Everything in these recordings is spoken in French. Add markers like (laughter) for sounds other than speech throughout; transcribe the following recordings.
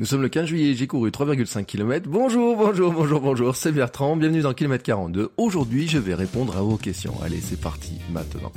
Nous sommes le 15 juillet, j'ai couru 3,5 km. Bonjour, bonjour, bonjour, bonjour, c'est Bertrand, bienvenue dans Kilomètre 42. Aujourd'hui, je vais répondre à vos questions. Allez, c'est parti, maintenant.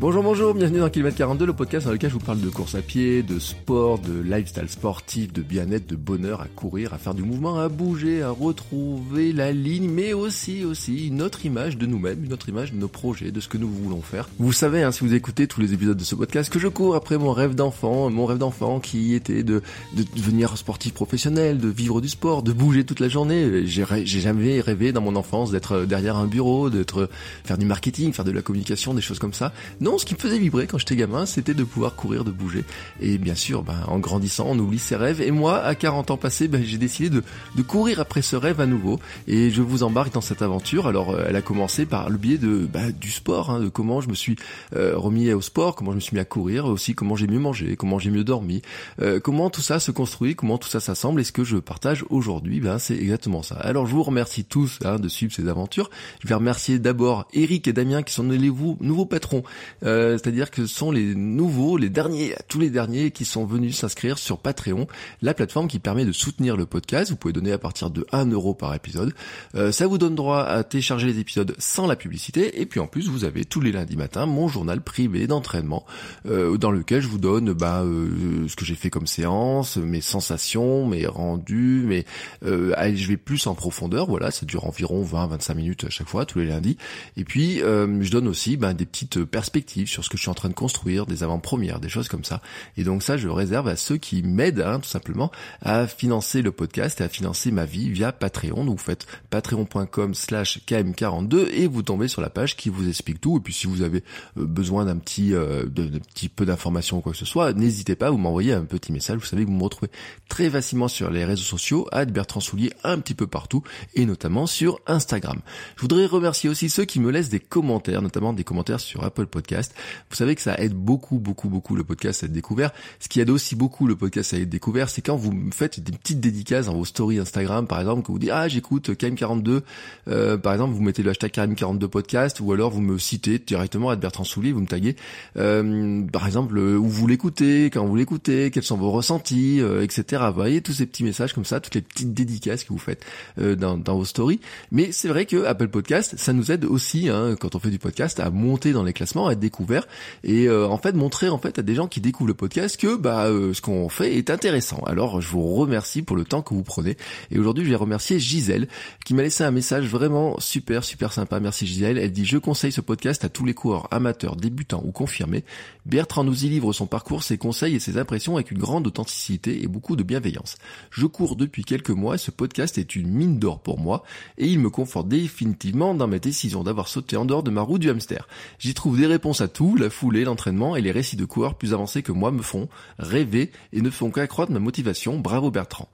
Bonjour, bonjour, bienvenue dans Kilomètre 42, le podcast dans lequel je vous parle de course à pied, de sport, de lifestyle sportif, de bien-être, de bonheur, à courir, à faire du mouvement, à bouger, à retrouver la ligne, mais aussi, aussi une autre image de nous-mêmes, une autre image de nos projets, de ce que nous voulons faire. Vous savez, hein, si vous écoutez tous les épisodes de ce podcast, que je cours après mon rêve d'enfant, mon rêve d'enfant qui était de, de devenir sportif professionnel, de vivre du sport, de bouger toute la journée. J'ai jamais rêvé dans mon enfance d'être derrière un bureau, d'être faire du marketing, faire de la communication, des choses comme ça. Ce qui me faisait vibrer quand j'étais gamin, c'était de pouvoir courir, de bouger. Et bien sûr, ben, en grandissant, on oublie ses rêves. Et moi, à 40 ans passés, ben, j'ai décidé de, de courir après ce rêve à nouveau. Et je vous embarque dans cette aventure. Alors, euh, elle a commencé par le biais de ben, du sport, hein, de comment je me suis euh, remis au sport, comment je me suis mis à courir, aussi comment j'ai mieux mangé, comment j'ai mieux dormi, euh, comment tout ça se construit, comment tout ça s'assemble. Et ce que je partage aujourd'hui, ben, c'est exactement ça. Alors, je vous remercie tous hein, de suivre ces aventures. Je vais remercier d'abord Eric et Damien qui sont les nouveaux patrons. Euh, c'est-à-dire que ce sont les nouveaux, les derniers, tous les derniers qui sont venus s'inscrire sur Patreon, la plateforme qui permet de soutenir le podcast. Vous pouvez donner à partir de 1 euro par épisode. Euh, ça vous donne droit à télécharger les épisodes sans la publicité. Et puis en plus, vous avez tous les lundis matins mon journal privé d'entraînement euh, dans lequel je vous donne bah, ce que j'ai fait comme séance, mes sensations, mes rendus, mais je vais plus en profondeur. Voilà, ça dure environ 20-25 minutes à chaque fois, tous les lundis. Et puis, je donne aussi bah, des petites perspectives sur ce que je suis en train de construire, des avant-premières, des choses comme ça. Et donc ça, je réserve à ceux qui m'aident, hein, tout simplement, à financer le podcast et à financer ma vie via Patreon. Donc vous faites patreon.com slash km42 et vous tombez sur la page qui vous explique tout. Et puis si vous avez euh, besoin d'un petit, euh, petit peu d'informations ou quoi que ce soit, n'hésitez pas, vous m'envoyez un petit message. Vous savez que vous me retrouvez très facilement sur les réseaux sociaux, à Bertrand Soulier un petit peu partout et notamment sur Instagram. Je voudrais remercier aussi ceux qui me laissent des commentaires, notamment des commentaires sur Apple Podcast. Vous savez que ça aide beaucoup, beaucoup, beaucoup le podcast à être découvert. Ce qui aide aussi beaucoup le podcast à être découvert, c'est quand vous faites des petites dédicaces dans vos stories Instagram, par exemple, que vous dites ah j'écoute KM42, euh, par exemple vous mettez le hashtag KM42 podcast, ou alors vous me citez directement à Bertrand Soulier, vous me taguez, euh, par exemple où vous l'écoutez, quand vous l'écoutez, quels sont vos ressentis, euh, etc. Vous voyez tous ces petits messages comme ça, toutes les petites dédicaces que vous faites dans, dans vos stories. Mais c'est vrai que Apple Podcast, ça nous aide aussi hein, quand on fait du podcast à monter dans les classements, à être découvert et euh, en fait montrer en fait à des gens qui découvrent le podcast que bah euh, ce qu'on fait est intéressant. Alors je vous remercie pour le temps que vous prenez et aujourd'hui je vais remercier Gisèle qui m'a laissé un message vraiment super super sympa. Merci Gisèle. Elle dit je conseille ce podcast à tous les coureurs amateurs, débutants ou confirmés. Bertrand nous y livre son parcours, ses conseils et ses impressions avec une grande authenticité et beaucoup de bienveillance. Je cours depuis quelques mois et ce podcast est une mine d'or pour moi et il me conforte définitivement dans ma décision d'avoir sauté en dehors de ma roue du hamster. J'y trouve des réponses à tout, la foulée, l'entraînement et les récits de coureurs plus avancés que moi me font rêver et ne font qu'accroître ma motivation. Bravo Bertrand.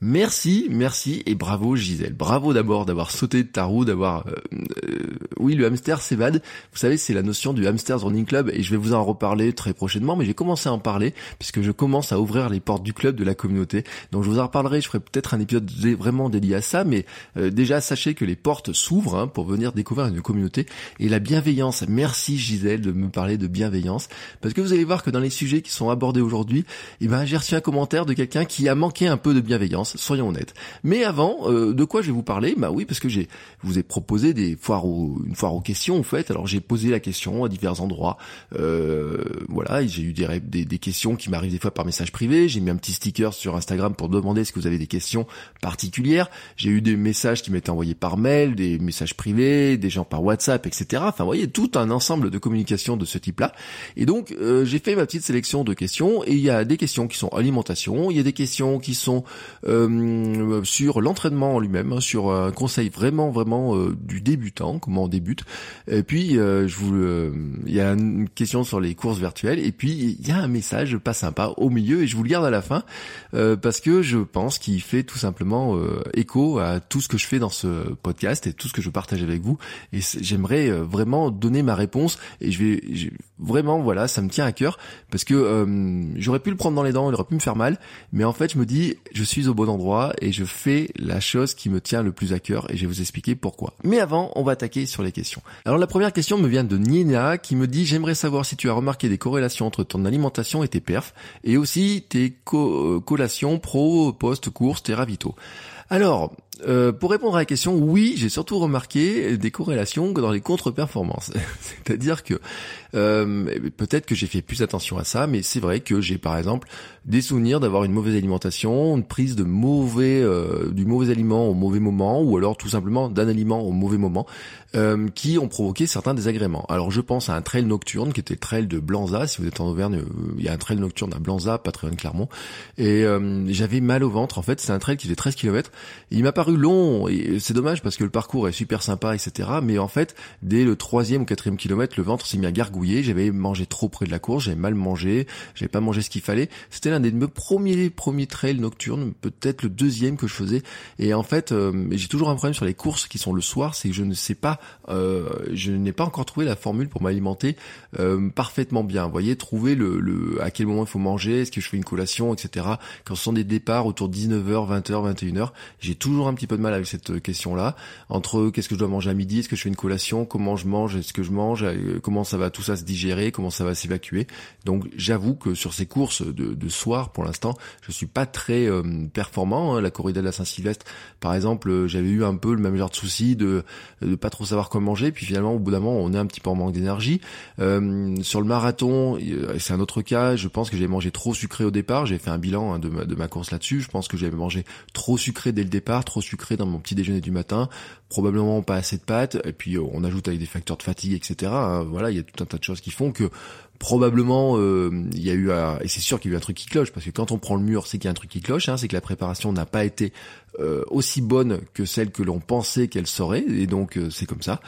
Merci, merci et bravo Gisèle. Bravo d'abord d'avoir sauté de ta roue, d'avoir... Euh, euh, oui, le hamster s'évade. Vous savez, c'est la notion du Hamsters Running Club et je vais vous en reparler très prochainement, mais j'ai commencé à en parler puisque je commence à ouvrir les portes du club, de la communauté. Donc je vous en reparlerai, je ferai peut-être un épisode vraiment dédié à ça, mais euh, déjà sachez que les portes s'ouvrent hein, pour venir découvrir une communauté et la bienveillance. Merci Gisèle de me parler de bienveillance parce que vous allez voir que dans les sujets qui sont abordés aujourd'hui, eh ben, j'ai reçu un commentaire de quelqu'un qui a manqué un peu de bienveillance soyons honnêtes. Mais avant, euh, de quoi je vais vous parler? Bah oui, parce que j'ai vous ai proposé des foires une foire aux questions en fait. Alors j'ai posé la question à divers endroits. Euh, voilà, j'ai eu des, des, des, questions qui m'arrivent des fois par message privé. J'ai mis un petit sticker sur Instagram pour demander que vous avez des questions particulières. J'ai eu des messages qui m'étaient envoyés par mail, des messages privés, des gens par WhatsApp, etc. Enfin, vous voyez, tout un ensemble de communication de ce type-là. Et donc, euh, j'ai fait ma petite sélection de questions et il y a des questions qui sont alimentation, il y a des questions qui sont euh, sur l'entraînement en lui-même, hein, sur un conseil vraiment vraiment du débutant, comment on débute. Et puis je vous, il y a une question sur les courses virtuelles et puis il y a un message pas sympa au milieu et je vous le garde à la fin parce que je pense qu'il fait tout simplement écho à tout ce que je fais dans ce podcast et tout ce que je partage avec vous et j'aimerais vraiment donner ma réponse et je vais vraiment voilà ça me tient à cœur parce que euh, j'aurais pu le prendre dans les dents il aurait pu me faire mal mais en fait je me dis je suis au bon endroit et je fais la chose qui me tient le plus à cœur et je vais vous expliquer pourquoi. Mais avant on va attaquer sur les questions. Alors la première question me vient de Nina qui me dit j'aimerais savoir si tu as remarqué des corrélations entre ton alimentation et tes perfs et aussi tes euh, collations pro post course tes ravitaux. Alors, euh, pour répondre à la question, oui, j'ai surtout remarqué des corrélations dans les contre-performances. (laughs) C'est-à-dire que euh, peut-être que j'ai fait plus attention à ça, mais c'est vrai que j'ai par exemple des souvenirs d'avoir une mauvaise alimentation, une prise de mauvais, euh, du mauvais aliment au mauvais moment, ou alors tout simplement d'un aliment au mauvais moment, euh, qui ont provoqué certains désagréments. Alors je pense à un trail nocturne qui était le trail de Blanza. Si vous êtes en Auvergne, il y a un trail nocturne à Blanza, de Clermont, et j'avais mal au ventre. En fait, c'est un trail qui fait 13 km. Il m'a paru long, et c'est dommage parce que le parcours est super sympa, etc. Mais en fait, dès le troisième ou quatrième kilomètre, le ventre s'est mis à gargouiller j'avais mangé trop près de la course, j'avais mal mangé, j'avais pas mangé ce qu'il fallait. C'était l'un des premiers premiers trails nocturnes, peut-être le deuxième que je faisais. Et en fait, euh, j'ai toujours un problème sur les courses qui sont le soir, c'est que je ne sais pas, euh, je n'ai pas encore trouvé la formule pour m'alimenter euh, parfaitement bien. Voyez, trouver le, le, à quel moment il faut manger, est-ce que je fais une collation, etc. Quand ce sont des départs autour de 19h, 20h, 21h, j'ai toujours un petit peu de mal avec cette question-là. Entre qu'est-ce que je dois manger à midi, est-ce que je fais une collation, comment je mange, est-ce que je mange, comment ça va tout ça se digérer, comment ça va s'évacuer. Donc j'avoue que sur ces courses de, soir, pour l'instant, je suis pas très euh, performant. Hein. La corrida de la Saint-Sylvestre, par exemple, euh, j'avais eu un peu le même genre de souci de pas trop savoir quoi manger. Puis finalement, au bout d'un moment, on est un petit peu en manque d'énergie. Euh, sur le marathon, c'est un autre cas. Je pense que j'ai mangé trop sucré au départ. J'ai fait un bilan hein, de, ma, de ma course là-dessus. Je pense que j'avais mangé trop sucré dès le départ, trop sucré dans mon petit déjeuner du matin probablement pas assez de pâtes, et puis on ajoute avec des facteurs de fatigue, etc. Hein. voilà, il y a tout un tas de choses qui font que probablement euh, il y a eu et c'est sûr qu'il y a eu un truc qui cloche parce que quand on prend le mur c'est qu'il y a un truc qui cloche hein, c'est que la préparation n'a pas été euh, aussi bonne que celle que l'on pensait qu'elle serait et donc euh, c'est comme ça.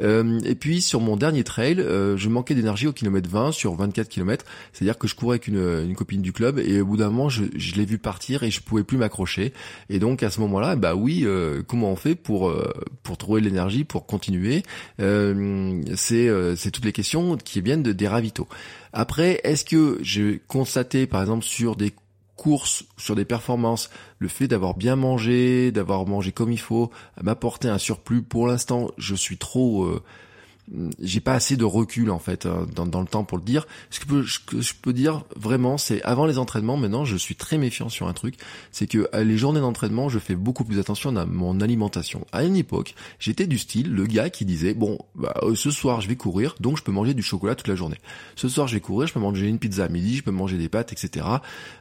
Et puis sur mon dernier trail je manquais d'énergie au kilomètre 20 sur 24 km c'est à dire que je courais avec une, une, copine du club et au bout d'un moment je, je l'ai vu partir et je pouvais plus m'accrocher. Et donc à ce moment là bah oui comment on fait pour pour trouver l'énergie pour continuer? C'est c'est toutes les questions qui viennent de, des ravitaux après, est-ce que j'ai constaté, par exemple, sur des courses, sur des performances, le fait d'avoir bien mangé, d'avoir mangé comme il faut, m'apporter un surplus. Pour l'instant, je suis trop euh, j'ai pas assez de recul en fait euh, dans, le temps pour le dire. Ce que, je, peux dire vraiment, c'est avant les entraînements, maintenant je suis très méfiant sur un truc, c'est que les journées d'entraînement, je fais beaucoup plus attention à mon alimentation. À une époque, j'étais du style le gars qui disait bon, bah, euh, ce soir je vais courir, donc je peux manger du chocolat toute la journée. Ce soir je vais courir, je peux manger une pizza à midi, je peux manger des pâtes, etc.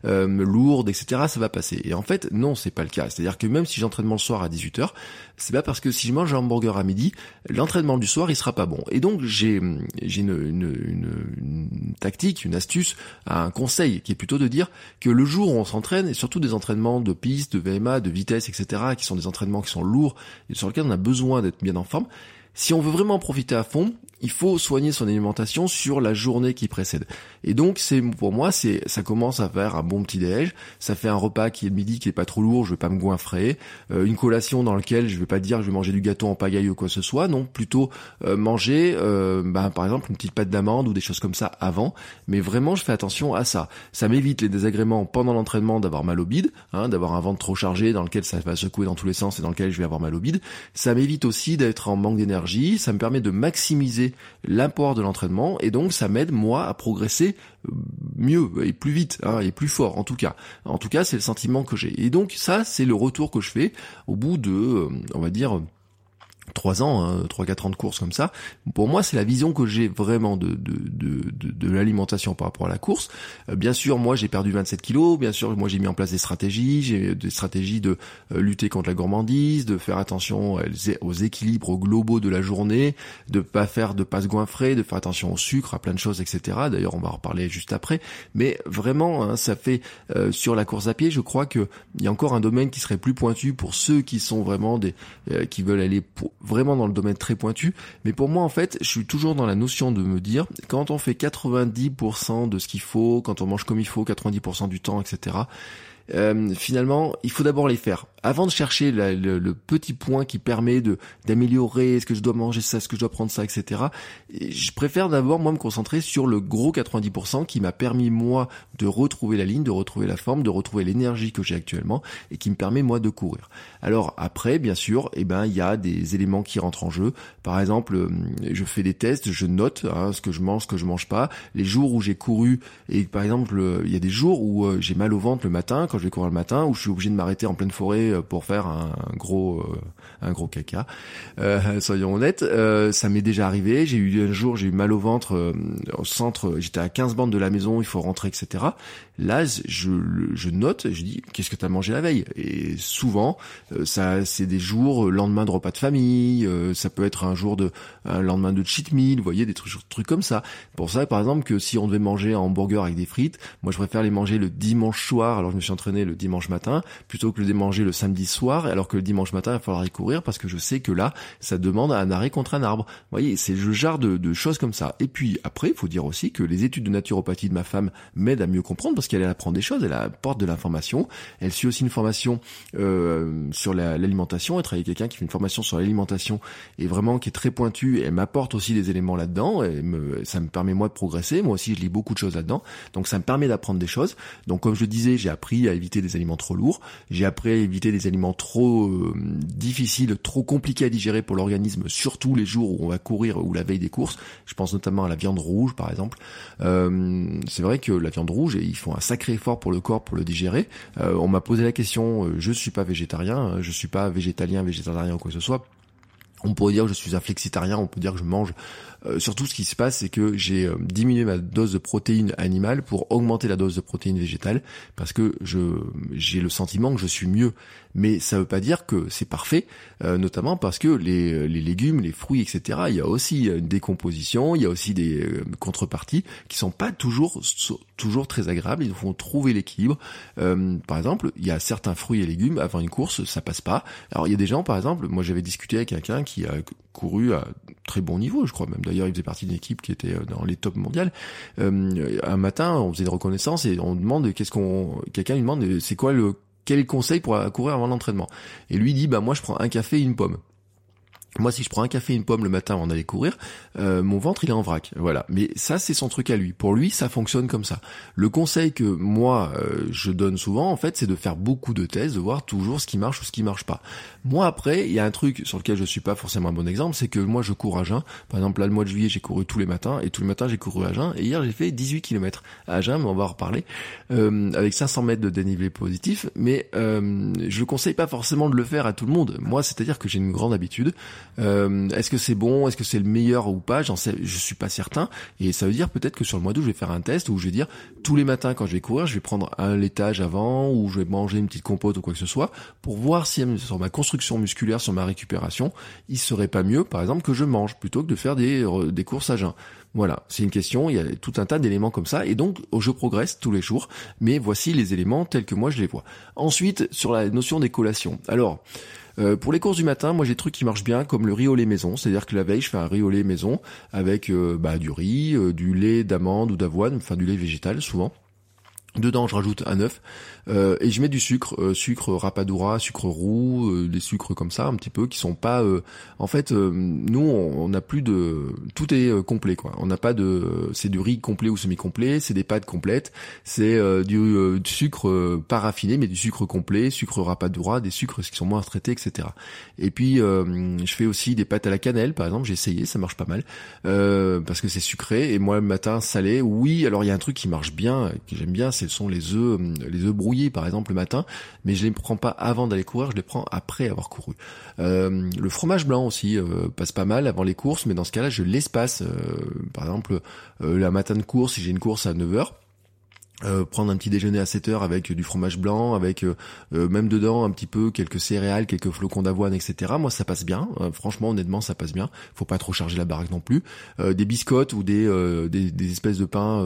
Euh, lourdes, etc. Ça va passer. Et en fait, non, c'est pas le cas. C'est-à-dire que même si j'entraînement le soir à 18h, c'est pas parce que si je mange un hamburger à midi, l'entraînement du soir il sera pas bon. Et donc j'ai j'ai une, une, une, tactique, une astuce, un conseil qui est plutôt de dire que le jour où on s'entraîne, et surtout des entraînements de piste, de VMA, de vitesse, etc., qui sont des entraînements qui sont lourds et sur lesquels on a besoin d'être bien en forme, si on veut vraiment profiter à fond, il faut soigner son alimentation sur la journée qui précède. Et donc c'est pour moi c'est ça commence à faire un bon petit déj, ça fait un repas qui est midi qui est pas trop lourd, je vais pas me goinfrer, euh, une collation dans laquelle je vais pas dire je vais manger du gâteau en pagaille ou quoi que ce soit, non, plutôt euh, manger euh, bah, par exemple une petite pâte d'amande ou des choses comme ça avant, mais vraiment je fais attention à ça. Ça m'évite les désagréments pendant l'entraînement d'avoir mal au bide, hein, d'avoir un ventre trop chargé dans lequel ça va secouer dans tous les sens et dans lequel je vais avoir mal au bide. Ça m'évite aussi d'être en manque d'énergie, ça me permet de maximiser l'apport de l'entraînement et donc ça m'aide moi à progresser mieux et plus vite hein, et plus fort en tout cas. En tout cas, c'est le sentiment que j'ai. Et donc ça, c'est le retour que je fais au bout de, euh, on va dire, trois ans, hein, trois quatre ans de course comme ça. Pour moi, c'est la vision que j'ai vraiment de de, de, de, l'alimentation par rapport à la course. Euh, bien sûr, moi j'ai perdu 27 kilos. Bien sûr, moi j'ai mis en place des stratégies, j'ai des stratégies de euh, lutter contre la gourmandise, de faire attention aux équilibres globaux de la journée, de pas faire de pas se goinfrer, de faire attention au sucre, à plein de choses, etc. D'ailleurs, on va en reparler juste après. Mais vraiment, hein, ça fait euh, sur la course à pied, je crois que il y a encore un domaine qui serait plus pointu pour ceux qui sont vraiment des qui veulent aller pour, vraiment dans le domaine très pointu. Mais pour moi, en fait, je suis toujours dans la notion de me dire, quand on fait 90% de ce qu'il faut, quand on mange comme il faut, 90% du temps, etc., euh, finalement, il faut d'abord les faire avant de chercher le, petit point qui permet d'améliorer, est-ce que je dois manger ça, est-ce que je dois prendre ça, etc. Je préfère d'abord moi me concentrer sur le gros 90% qui m'a permis moi de retrouver la ligne, de retrouver la forme, de retrouver l'énergie que j'ai actuellement et qui me permet moi de courir. Alors après, bien sûr, eh ben il y a des éléments qui rentrent en jeu. Par exemple, euh, je fais des tests, je note hein, ce que je mange, ce que je mange pas. Les jours où j'ai couru et par exemple, il y a des jours où euh, j'ai mal au ventre le matin je vais courir le matin, où je suis obligé de m'arrêter en pleine forêt euh, pour faire un, gros euh, un gros caca. Euh, (laughs) soyons honnêtes, ça m'est déjà arrivé. J'ai eu un jour, j'ai eu mal au ventre au centre. J'étais à 15 bandes de la maison, il faut rentrer, etc. Là, je, je note, je dis qu'est-ce que tu as mangé la veille? Et souvent, ça c'est des jours lendemain de repas de famille. ça peut être un jour de un lendemain de cheat meal. Vous voyez des trucs, trucs comme ça. Pour ça, par exemple, que si on devait manger un hamburger avec des frites, moi je préfère les manger le dimanche soir. Alors je me suis entraîné le dimanche matin plutôt que le manger le samedi soir, alors que le dimanche matin, il va falloir y courir parce que je sais que là, ça demande un arrêt contre un arbre. Vous voyez, c'est le genre de, choses comme ça. Et puis après, il faut dire aussi que les études de naturopathie de ma femme m'aident à mieux comprendre qu'elle apprend des choses, elle apporte de l'information. Elle suit aussi une formation euh, sur l'alimentation. elle travaille avec quelqu'un qui fait une formation sur l'alimentation et vraiment qui est très pointue. Elle m'apporte aussi des éléments là-dedans. Et ça me permet moi de progresser. Moi aussi, je lis beaucoup de choses là-dedans. Donc ça me permet d'apprendre des choses. Donc comme je disais, j'ai appris à éviter des aliments trop lourds. J'ai appris à éviter des aliments trop euh, difficiles, trop compliqués à digérer pour l'organisme, surtout les jours où on va courir ou la veille des courses. Je pense notamment à la viande rouge, par exemple. Euh, c'est vrai que la viande rouge, ils font un sacré effort pour le corps pour le digérer. Euh, on m'a posé la question, je suis pas végétarien, je suis pas végétalien, végétarien ou quoi que ce soit. On pourrait dire que je suis un flexitarien, on peut dire que je mange euh, surtout, ce qui se passe, c'est que j'ai euh, diminué ma dose de protéines animales pour augmenter la dose de protéines végétales, parce que je j'ai le sentiment que je suis mieux. Mais ça veut pas dire que c'est parfait, euh, notamment parce que les, les légumes, les fruits, etc. Il y a aussi une décomposition, il y a aussi des contreparties qui sont pas toujours toujours très agréables. Il faut trouver l'équilibre. par exemple, il y a certains fruits et légumes avant une course, ça passe pas. Alors il y a des gens, par exemple, moi j'avais discuté avec quelqu'un qui a couru à très bon niveau, je crois même d'ailleurs il faisait partie d'une équipe qui était euh, dans les tops mondiales. Euh, un matin, on faisait une reconnaissance et on demande qu'est-ce qu'on, quelqu'un lui demande c'est quoi le quel conseil pour courir avant l'entraînement? Et lui dit bah moi je prends un café et une pomme. Moi, si je prends un café et une pomme le matin avant d'aller courir, euh, mon ventre il est en vrac. Voilà. Mais ça, c'est son truc à lui. Pour lui, ça fonctionne comme ça. Le conseil que moi euh, je donne souvent, en fait, c'est de faire beaucoup de tests, de voir toujours ce qui marche ou ce qui marche pas. Moi, après, il y a un truc sur lequel je suis pas forcément un bon exemple, c'est que moi, je cours à jeun. Par exemple, là, le mois de juillet, j'ai couru tous les matins et tous les matins, j'ai couru à jeun. Et hier, j'ai fait 18 km à jeun, mais on va en reparler, euh, avec 500 mètres de dénivelé positif. Mais euh, je conseille pas forcément de le faire à tout le monde. Moi, c'est-à-dire que j'ai une grande habitude. Euh, est-ce que c'est bon Est-ce que c'est le meilleur ou pas J'en sais, je suis pas certain. Et ça veut dire peut-être que sur le mois d'août, je vais faire un test où je vais dire tous les matins quand je vais courir, je vais prendre un laitage avant ou je vais manger une petite compote ou quoi que ce soit pour voir si sur ma construction musculaire, sur ma récupération, il serait pas mieux, par exemple, que je mange plutôt que de faire des, des courses à jeun. Voilà, c'est une question, il y a tout un tas d'éléments comme ça, et donc je progresse tous les jours, mais voici les éléments tels que moi je les vois. Ensuite, sur la notion des collations. Alors, euh, pour les courses du matin, moi j'ai des trucs qui marchent bien, comme le riz au lait maison. C'est-à-dire que la veille, je fais un riz au lait maison avec euh, bah, du riz, euh, du lait d'amande ou d'avoine, enfin du lait végétal souvent. Dedans, je rajoute un œuf euh, et je mets du sucre, euh, sucre rapadura, sucre roux, euh, des sucres comme ça, un petit peu, qui sont pas. en fait, nous, on n'a plus de. Tout est complet, quoi. On n'a pas de. C'est du riz complet ou semi-complet, c'est des pâtes complètes, c'est du, sucre pas raffiné, mais du sucre complet, sucre rapadura, des sucres qui sont moins traités, etc. Et puis, je fais aussi des pâtes à la cannelle, par exemple. J'ai essayé, ça marche pas mal, parce que c'est sucré. Et moi, le matin, salé. Oui, alors il y a un truc qui marche bien, que j'aime bien, c'est ce sont les œufs, les œufs brouillés par exemple le matin, mais je les prends pas avant d'aller courir, je les prends après avoir couru. le fromage blanc aussi passe pas mal avant les courses, mais dans ce cas-là, je l'espace. par exemple, la matin de course, si j'ai une course à 9h, euh, prendre un petit déjeuner à 7 heures avec du fromage blanc, avec euh, euh, même dedans un petit peu quelques céréales, quelques flocons d'avoine, etc. Moi, ça passe bien. franchement, honnêtement, ça passe bien. Faut pas trop charger la baraque non plus. des biscottes ou des, des, des espèces de pain.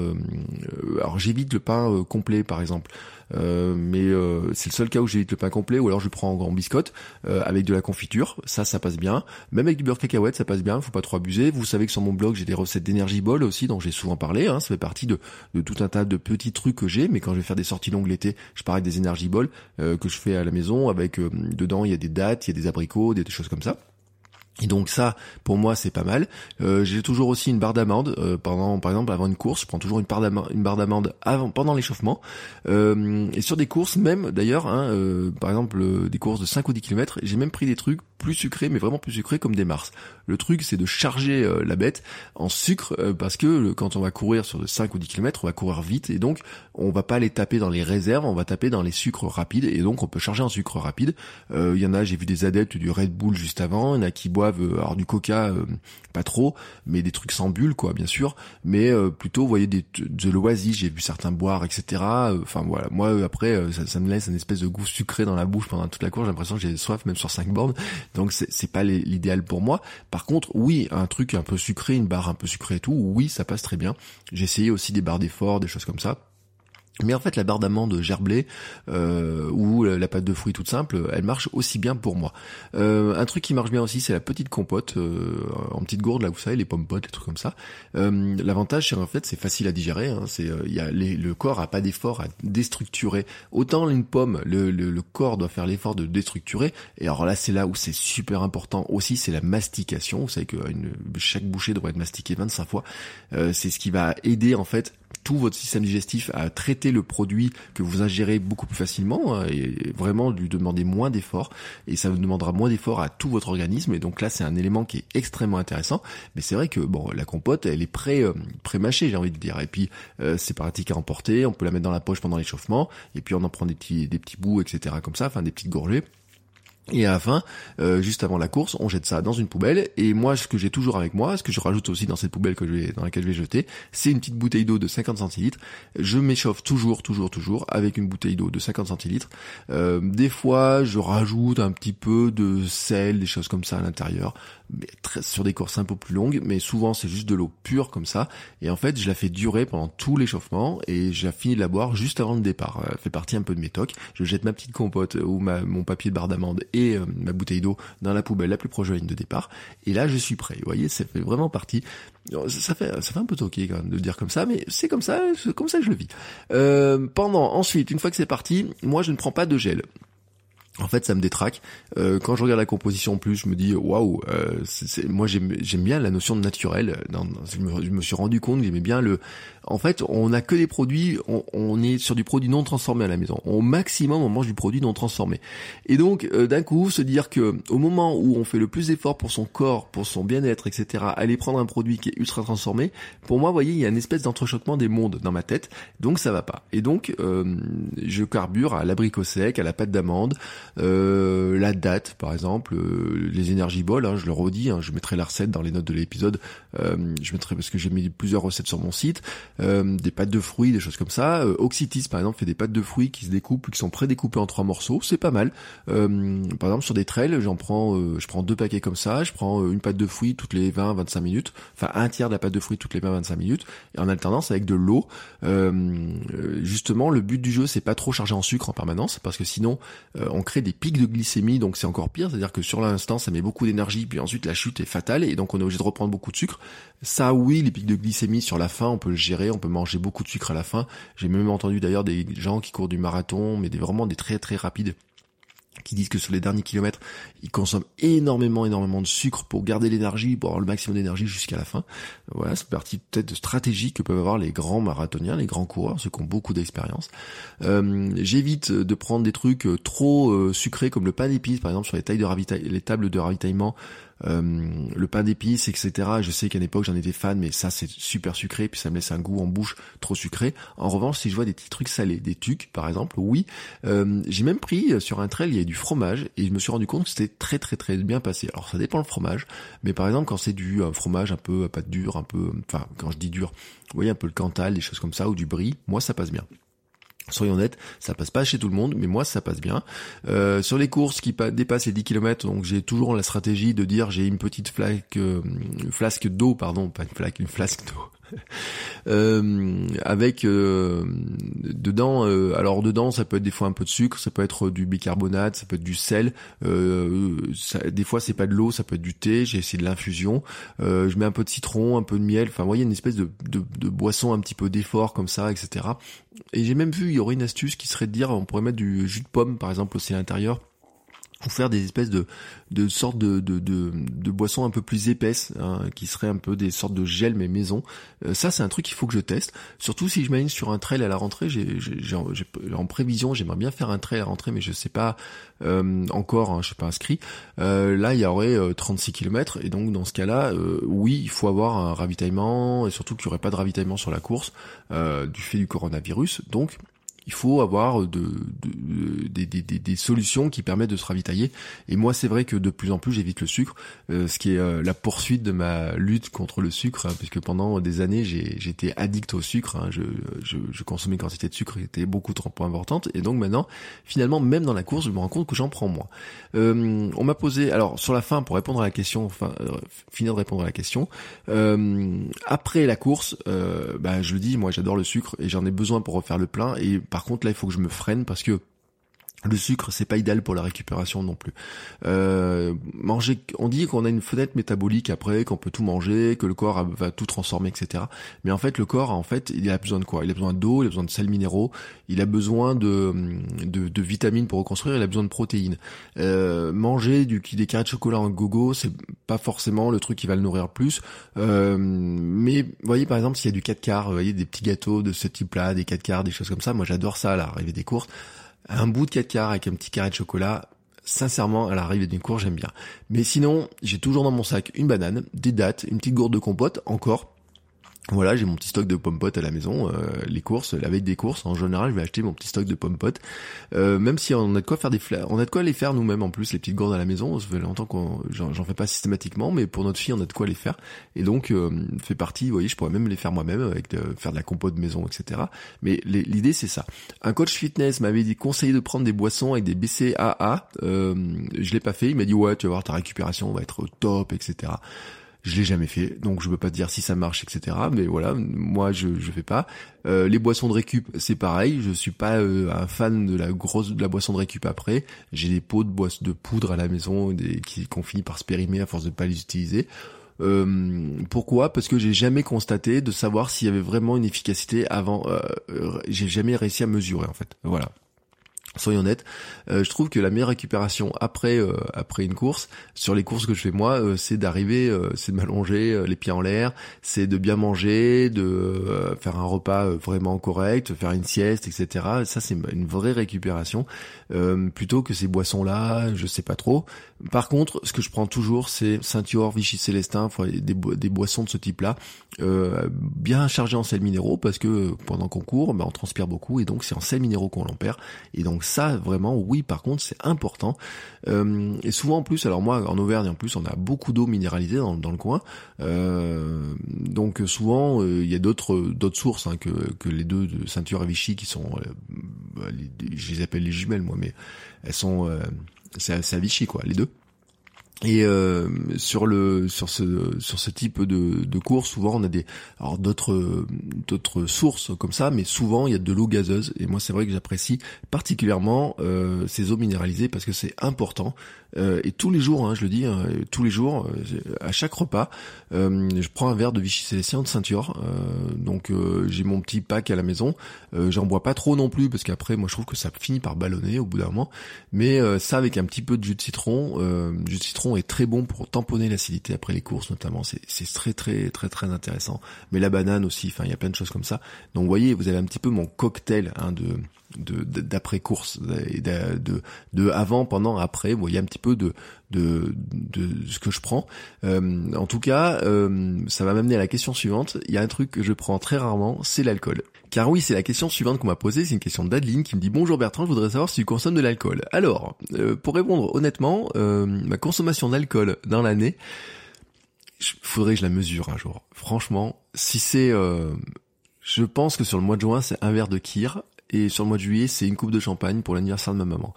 alors j'évite le pain complet, par exemple. Euh, mais euh, c'est le seul cas où j'évite le pain complet ou alors je prends en grand biscotte euh, avec de la confiture, ça ça passe bien. Même avec du beurre cacahuète, ça passe bien, faut pas trop abuser. Vous savez que sur mon blog, j'ai des recettes d'énergie bol aussi dont j'ai souvent parlé, hein. ça fait partie de, de, tout un tas de petits trucs que j'ai, mais quand je vais faire des sorties longues l'été, je parle des énergie bol que je fais à la maison avec dedans il y a des dattes, il y a des abricots, des choses comme ça. Et donc ça, pour moi, c'est pas mal. Euh, j'ai toujours aussi une barre d'amande euh, pendant, par exemple, avant une course, je prends toujours une, une barre d'amande avant, pendant l'échauffement. Euh, et sur des courses, même d'ailleurs, hein, par exemple, des courses de 5 ou 10 km, j'ai même pris des trucs plus sucrés, mais vraiment plus sucrés comme des Mars. Le truc, c'est de charger la bête en sucre, parce que quand on va courir sur de 5 ou 10 km, on va courir vite, et donc on va pas les taper dans les réserves, on va taper dans les sucres rapides, et donc on peut charger en sucre rapide. Il y en a, j'ai vu des adeptes du Red Bull juste avant, il y en a qui boivent euh, alors du coca euh, pas trop mais des trucs sans bulles quoi bien sûr. Mais euh, plutôt vous voyez des de l'oasis j'ai vu certains boire etc enfin voilà. Moi après ça, me laisse une espèce de goût sucré dans la bouche pendant toute la course. J'ai l'impression que j'ai soif même sur 5 bornes. Donc c'est pas l'idéal pour moi. Par contre oui un truc un peu sucré une barre un peu sucrée et tout oui ça passe très bien. J'ai essayé aussi des barres d'effort des choses comme ça mais en fait, la barre d'amande gerblée euh, ou la pâte de fruits toute simple, elle marche aussi bien pour moi. Euh, un truc qui marche bien aussi, c'est la petite compote euh, en petite gourde, là vous savez, les pommes potes, les trucs comme ça. Euh, l'avantage, c'est en fait, c'est facile à digérer. Hein, c'est, il y a le corps a pas d'effort à déstructurer. Autant une pomme, le, le, corps doit faire l'effort de déstructurer. Et alors là, c'est là où c'est super important aussi, c'est la mastication. Vous savez que une, chaque bouchée doit être mastiquée 25 fois. c'est ce qui va aider en fait tout votre système digestif à traiter le produit que vous ingérez beaucoup plus facilement hein, et vraiment lui demander moins d'efforts et ça vous demandera moins d'efforts à tout votre organisme et donc là c'est un élément qui est extrêmement intéressant. Mais c'est vrai que bon la compote elle est pré euh, pré mâchée j'ai envie de dire et puis euh, c'est pratique à emporter on peut la mettre dans la poche pendant l'échauffement et puis on en prend des petits des petits bouts etc comme ça enfin des petites gorgées et à la fin, euh, juste avant la course, on jette ça dans une poubelle. Et moi, ce que j'ai toujours avec moi, ce que je rajoute aussi dans cette poubelle que je vais, dans laquelle je vais jeter, c'est une petite bouteille d'eau de 50 centilitres. Je m'échauffe toujours, toujours, toujours avec une bouteille d'eau de 50 centilitres. Euh, des fois, je rajoute un petit peu de sel, des choses comme ça à l'intérieur très, sur des courses un peu plus longues, mais souvent c'est juste de l'eau pure comme ça. Et en fait, je la fais durer pendant tout l'échauffement et j'ai fini de la boire juste avant le départ. Elle fait partie un peu de mes tocs. Je jette ma petite compote ou ma, mon papier de barre d'amande et euh, ma bouteille d'eau dans la poubelle la plus proche de la ligne de départ. Et là, je suis prêt. Vous voyez, ça fait vraiment partie. Ça fait, ça fait un peu toqué quand même de dire comme ça, mais c'est comme ça, c'est comme ça que je le vis. Euh, pendant, ensuite, une fois que c'est parti, moi je ne prends pas de gel en fait ça me détraque. Euh, quand je regarde la composition en plus je me dis waouh euh, moi j'aime bien la notion de naturel. Je, me, suis rendu compte que j'aimais bien le en fait on n'a que des produits on, est sur du produit non transformé à la maison. Au maximum on mange du produit non transformé. Et donc euh, d'un coup se dire que au moment où on fait le plus d'efforts pour son corps pour son bien-être etc aller prendre un produit qui est ultra transformé pour moi voyez il y a une espèce d'entrechoquement des mondes dans ma tête. Donc ça va pas. Et donc je carbure à l'abricot sec à la pâte d'amande euh, la date, par exemple, euh, les énergies hein, je le redis, hein, je mettrai la recette dans les notes de l'épisode. Euh, je mettrai parce que j'ai mis plusieurs recettes sur mon site, des pâtes de fruits, des choses comme ça. Oxytis, par exemple, fait des pâtes de fruits qui se découpent, qui sont prédécoupées en trois morceaux, c'est pas mal. par exemple, sur des trails, j'en prends, je prends deux paquets comme ça, je prends une pâte de fruits toutes les 20-25 minutes, enfin un tiers de la pâte de fruits toutes les 20-25 minutes, et en alternance avec de l'eau. justement, le but du jeu, c'est pas trop charger en sucre en permanence, parce que sinon, on des pics de glycémie, donc c'est encore pire, c'est-à-dire que sur l'instant ça met beaucoup d'énergie, puis ensuite la chute est fatale, et donc on est obligé de reprendre beaucoup de sucre. Ça oui, les pics de glycémie sur la fin, on peut le gérer, on peut manger beaucoup de sucre à la fin. J'ai même entendu d'ailleurs des gens qui courent du marathon, mais des, vraiment des très très rapides, qui disent que sur les derniers kilomètres, ils consomment énormément, énormément de sucre pour garder l'énergie, pour avoir le maximum d'énergie jusqu'à la fin. Voilà, c'est partie peut-être de stratégie que peuvent avoir les grands marathoniens, les grands coureurs, ceux qui ont beaucoup d'expérience. Euh, j'évite de prendre des trucs euh, trop euh, sucrés comme le pain d'épices, par exemple, sur les, tailles de les tables de ravitaillement le pain d'épices, etc. Je sais qu'à l'époque j'en étais fan, mais ça c'est super sucré, puis ça me laisse un goût en bouche trop sucré. En revanche, si je vois des petits trucs salés, des tucs par exemple, oui. j'ai même pris sur un trail, il y a du fromage, et je me suis rendu compte que c'était très très très bien passé. Alors ça dépend le fromage, mais par exemple quand c'est du fromage un peu pas dur, un peu, enfin quand je dis dur, vous voyez un peu le Cantal, des choses comme ça, ou du brie, moi ça passe bien. Soyons honnêtes, ça passe pas chez tout le monde, mais moi ça passe bien. Euh, sur les courses qui dépassent les 10 km, donc j'ai toujours la stratégie de dire j'ai une petite flaque, euh, flasque d'eau, pardon, pas une flaque, une flasque d'eau. (laughs) Euh, avec euh, dedans, euh, alors dedans ça peut être des fois un peu de sucre, ça peut être du bicarbonate, ça peut être du sel. des fois c'est pas de l'eau, ça peut être du thé. J'ai essayé de l'infusion. je mets un peu de citron, un peu de miel. Enfin, vous voyez une espèce de, de, de boisson un petit peu d'effort comme ça, etc. Et j'ai même vu, il y aurait une astuce qui serait de dire, on pourrait mettre du jus de pomme par exemple aussi à l'intérieur ou faire des espèces de, de sortes de, de, de, de boissons un peu plus épaisses, hein, qui seraient un peu des sortes de gel mais maison. Euh, ça, c'est un truc qu'il faut que je teste. Surtout si je m'aligne sur un trail à la rentrée, j'ai, j'ai, en prévision, j'aimerais bien faire un trail à la rentrée, mais je sais pas euh, encore, hein, je suis pas inscrit. Euh, là, il y aurait 36 km, et donc dans ce cas-là, oui, il faut avoir un ravitaillement, et surtout qu'il n'y aurait pas de ravitaillement sur la course du fait du coronavirus. Donc, il faut avoir de, des, solutions qui permettent de se ravitailler. Et moi, c'est vrai que de plus en plus, j'évite le sucre, euh, ce qui est euh, la poursuite de ma lutte contre le sucre, hein, puisque pendant des années, j'étais addict au sucre. Hein, je, consommais une quantité de sucre qui était beaucoup trop importante. Et donc maintenant, finalement, même dans la course, je me rends compte que j'en prends moins. Euh, on m'a posé, alors sur la fin, pour répondre à la question, enfin finir de répondre à la question, après la course, bah, je le dis, moi, j'adore le sucre et j'en ai besoin pour refaire le plein. Et par contre, là, il faut que je me freine parce que le sucre, c'est pas idéal pour la récupération non plus. Euh, manger, on dit qu'on a une fenêtre métabolique après, qu'on peut tout manger, que le corps va tout transformer, etc. Mais en fait, le corps, en fait, il a besoin de quoi? Il a besoin d'eau, il a besoin de sels minéraux, il a besoin de, de, vitamines pour reconstruire, il a besoin de protéines. Euh, manger du, des carrés de chocolat en gogo, c'est pas forcément le truc qui va le nourrir plus. Euh, mais, voyez, par exemple, s'il y a du 4 quarts, voyez, des petits gâteaux de ce type-là, des 4 quarts, des choses comme ça, moi j'adore ça l'arrivée des courses un bout de 4 quarts avec un petit carré de chocolat, sincèrement, à l'arrivée d'une course, j'aime bien. Mais sinon, j'ai toujours dans mon sac une banane, des dattes, une petite gourde de compote, encore, voilà, j'ai mon petit stock de pommes à la maison, euh, les courses, la veille des courses, en général, je vais acheter mon petit stock de pommes potes. Euh, même si on a de quoi faire des on a de quoi les faire nous-mêmes en plus les petites gourdes à la maison. Ça fait longtemps qu'on, j'en fais pas systématiquement, mais pour notre fille, on a de quoi les faire. Et donc, euh, fait partie, vous voyez, je pourrais même les faire moi-même avec de, faire de la compote maison, etc. Mais l'idée c'est ça. Un coach fitness m'avait dit conseiller de prendre des boissons avec des BCAA. Euh, je l'ai pas fait. Il m'a dit ouais, tu vas voir ta récupération va être top, etc. Je l'ai jamais fait, donc je peux pas te dire si ça marche, etc. Mais voilà, moi je je fais pas. Euh, les boissons de récup, c'est pareil. Je suis pas euh, un fan de la grosse de la boisson de récup après. J'ai des pots de boissons de poudre à la maison des, qui qu'on finit par se périmer à force de pas les utiliser. Euh, pourquoi? Parce que j'ai jamais constaté de savoir s'il y avait vraiment une efficacité avant. j'ai jamais réussi à mesurer en fait. Voilà. Soyons honnêtes, euh, je trouve que la meilleure récupération après euh, après une course, sur les courses que je fais moi, euh, c'est d'arriver, c'est de m'allonger les pieds en l'air, c'est de bien manger, de faire un repas vraiment correct, faire une sieste, etc. Ça c'est une vraie récupération, plutôt que ces boissons là, je sais pas trop. Par contre, ce que je prends toujours, c'est Ceinture, Vichy Célestin, des, des boissons de ce type-là, bien chargées en sels minéraux, parce que pendant qu'on court, ben, on transpire beaucoup et donc c'est en sels minéraux qu'on l'en perd. Ça, vraiment, oui, par contre, c'est important. Euh, et souvent, en plus, alors moi, en Auvergne, en plus, on a beaucoup d'eau minéralisée dans, le coin. Euh, donc souvent, euh, il y a d'autres d'autres sources hein, que, que les deux de Ceinture Vichy qui sont, bah, je les appelle les jumelles, moi, mais elles sont, c'est à Vichy, quoi, les deux. Et euh, sur le sur ce sur ce type de, de cours, souvent on a des alors d'autres d'autres sources comme ça, mais souvent il y a de l'eau gazeuse. Et moi c'est vrai que j'apprécie particulièrement euh, ces eaux minéralisées parce que c'est important euh, et tous les jours, hein, je le dis, hein, tous les jours, euh, à chaque repas, euh, je prends un verre de Vichy Célestin de ceinture. donc j'ai mon petit pack à la maison. J'en bois pas trop non plus parce qu'après, moi, je trouve que ça finit par ballonner au bout d'un moment. Mais ça, avec un petit peu de jus de citron, jus de citron est très bon pour tamponner l'acidité après les courses, notamment. C'est très très très très intéressant. Mais la banane aussi. Il y a plein de choses comme ça. Donc, vous voyez, vous avez un petit peu mon cocktail hein, de d'après course, de, de, de, avant, pendant, après. Vous voyez un petit peu de de, de ce que je prends. Euh, en tout cas, euh, ça va m'amener à la question suivante. Il y a un truc que je prends très rarement, c'est l'alcool. Car oui, c'est la question suivante qu'on m'a posée, c'est une question d'Adeline qui me dit bonjour Bertrand, je voudrais savoir si tu consommes de l'alcool. Alors, euh, pour répondre honnêtement, ma consommation d'alcool dans l'année, faudrait que je la mesure un jour. Franchement, si c'est, je pense que sur le mois de juin c'est un verre de kir et sur le mois de juillet c'est une coupe de champagne pour l'anniversaire de ma maman.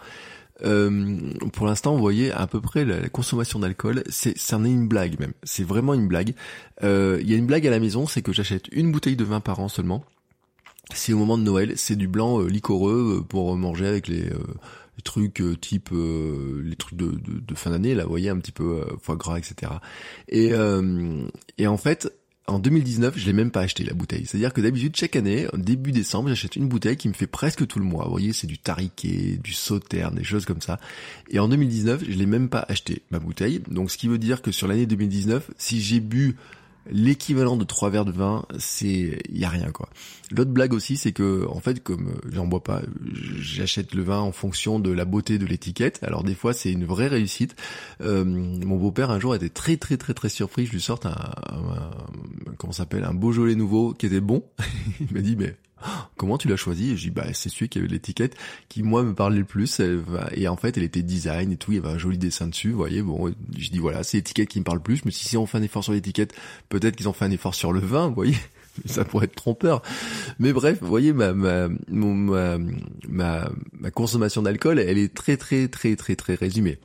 Euh, pour l'instant, vous voyez à peu près la, consommation d'alcool, c'est ça est une blague même. C'est vraiment une blague. Euh, il y a une blague à la maison, c'est que j'achète une bouteille de vin par an seulement. C'est au moment de Noël, c'est du blanc euh, liquoreux pour manger avec les, trucs type les trucs de, de, fin d'année là, vous voyez un petit peu foie gras, etc. Et, et en fait, en 2019, je l'ai même pas acheté la bouteille. C'est-à-dire que d'habitude, chaque année, début décembre, j'achète une bouteille qui me fait presque tout le mois. Vous voyez, c'est du tariquet, du sauterne, des choses comme ça. Et en 2019, je l'ai même pas acheté, ma bouteille. Donc, ce qui veut dire que sur l'année 2019, si j'ai bu l'équivalent de trois verres de vin, c'est y a rien quoi. L'autre blague aussi, c'est que en fait, comme euh, j'en bois pas, j'achète le vin en fonction de la beauté de l'étiquette. Alors des fois, c'est une vraie réussite. Euh, mon beau-père un jour était très très très très surpris. Je lui sorte un, un, comment s'appelle? Un Beaujolais nouveau qui était bon. (laughs) Il m'a dit mais (gasps) comment tu l'as choisi? Et je dis bah c'est celui qui avait l'étiquette qui moi me parlait le plus et en fait elle était design et tout, il y avait un joli dessin dessus, vous voyez. Bon, je dis voilà, c'est l'étiquette qui me parle plus, mais si, si on fait un effort sur l'étiquette, peut-être qu'ils ont fait un effort sur le vin, vous voyez. (laughs) ça pourrait être trompeur. Mais bref, vous voyez, ma, ma, ma, ma, ma consommation d'alcool, elle est très très très très très résumée.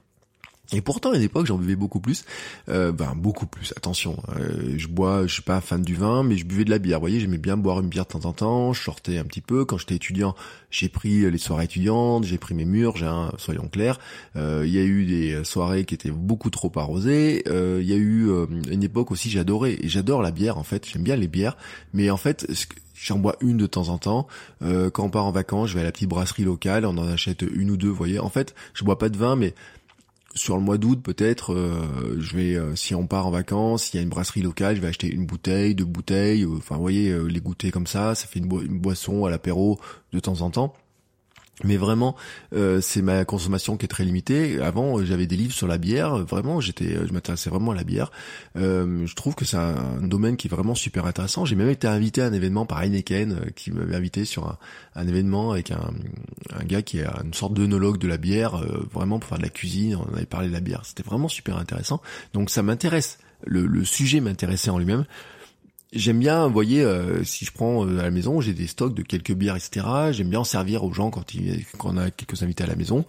Et pourtant, à une époque, j'en buvais beaucoup plus. Euh, ben, beaucoup plus, attention. Euh, je bois, je suis pas fan du vin, mais je buvais de la bière. Vous voyez, j'aimais bien boire une bière de temps en temps. Je sortais un petit peu. Quand j'étais étudiant, j'ai pris les soirées étudiantes, j'ai pris mes murs, un, soyons clairs. Euh, il y a eu des soirées qui étaient beaucoup trop arrosées. Euh, il y a eu euh, une époque aussi, j'adorais. Et j'adore la bière, en fait. J'aime bien les bières. Mais en fait, j'en bois une de temps en temps. Euh, quand on part en vacances, je vais à la petite brasserie locale, on en achète une ou deux, vous voyez. En fait, je bois pas de vin, mais sur le mois d'août peut-être euh, je vais euh, si on part en vacances il y a une brasserie locale je vais acheter une bouteille deux bouteilles euh, enfin vous voyez les goûter comme ça ça fait une boisson à l'apéro de temps en temps mais vraiment, euh, c'est ma consommation qui est très limitée. Avant, j'avais des livres sur la bière. Vraiment, j'étais, je m'intéressais vraiment à la bière. Euh, je trouve que c'est un, domaine qui est vraiment super intéressant. J'ai même été invité à un événement par Heineken, euh, qui m'avait invité sur un, événement avec un, gars qui est une sorte d'œnologue de la bière, euh, vraiment pour faire de la cuisine. On avait parlé de la bière. C'était vraiment super intéressant. Donc ça m'intéresse. Le sujet m'intéressait en lui-même j'aime bien, vous voyez, euh, si je prends euh, à la maison, j'ai des stocks de quelques bières, etc. J'aime bien en servir aux gens quand, il, quand on a quelques invités à la maison.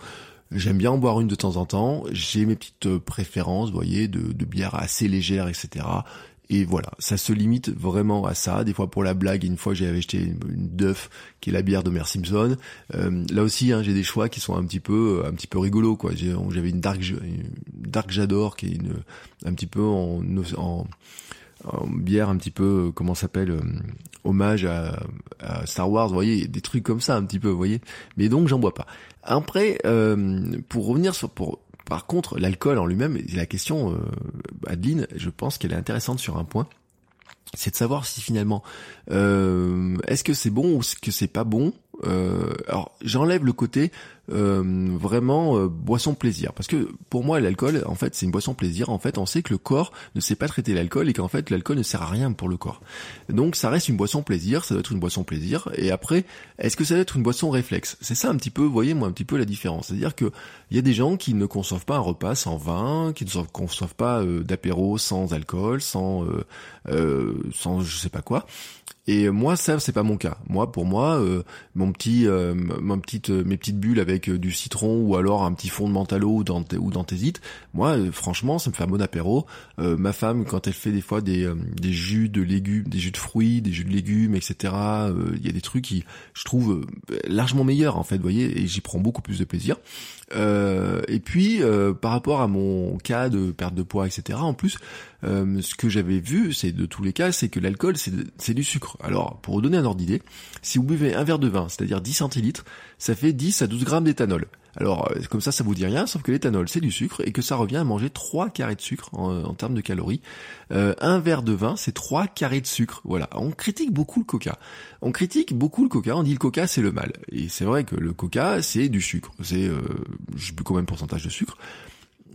J'aime bien en boire une de temps en temps. J'ai mes petites euh, préférences, vous voyez, de, de bières assez légères, etc. Et voilà, ça se limite vraiment à ça. Des fois pour la blague, une fois j'avais acheté une, une qui est la bière d'Homer Simpson. Euh, là aussi, hein, j'ai des choix qui sont un petit peu, un petit peu rigolos quoi. J'avais une Dark, une Dark J'adore qui est une, un petit peu en, en bière un petit peu euh, comment s'appelle euh, hommage à, Star Wars vous voyez des trucs comme ça un petit peu vous voyez. Mais donc j'en bois pas. Après euh, pour revenir sur pour par contre l'alcool en lui-même la question Adeline je pense qu'elle est intéressante sur un point c'est de savoir si finalement est-ce que c'est bon ou est-ce que c'est pas bon alors j'enlève le côté euh, vraiment euh, boisson plaisir. Parce que pour moi, l'alcool, en fait, c'est une boisson plaisir. En fait, on sait que le corps ne sait pas traiter l'alcool et qu'en fait, l'alcool ne sert à rien pour le corps. Donc, ça reste une boisson plaisir. Ça doit être une boisson plaisir. Et après, est-ce que ça doit être une boisson réflexe? C'est ça un petit peu, voyez, moi, un petit peu la différence. C'est-à-dire que il y a des gens qui ne conçoivent pas un repas sans vin, qui ne conçoivent pas euh, d'apéro sans alcool, sans, euh, sans je sais pas quoi. Et moi, ça, c'est pas mon cas. Moi, pour moi, mon petit, mon petite, mes petites bulles avec euh, du citron ou alors un petit fond de mentalo ou, ou d'anthésite, moi euh, franchement ça me fait un bon apéro. Euh, ma femme quand elle fait des fois des, des jus de légumes, des jus de fruits, des jus de légumes, etc. Il y a des trucs qui je trouve largement meilleurs en fait, vous voyez, et j'y prends beaucoup plus de plaisir. et puis par rapport à mon cas de perte de poids, etc. En plus, ce que j'avais vu, c'est de tous les cas, c'est que l'alcool c'est du sucre. Alors pour vous donner un ordre d'idée, si vous buvez un verre de vin, c'est-à-dire 10 centilitres, ça fait 10 à 12 grammes d'éthanol. Alors comme ça, ça vous dit rien, sauf que l'éthanol c'est du sucre et que ça revient à manger 3 carrés de sucre en, termes de calories. un verre de vin, c'est 3 carrés de sucre. Voilà, on critique beaucoup le coca. On critique beaucoup le coca, on dit le coca c'est le mal. Et c'est vrai que le coca c'est du sucre. C'est, euh, je sais plus combien pourcentage de sucre.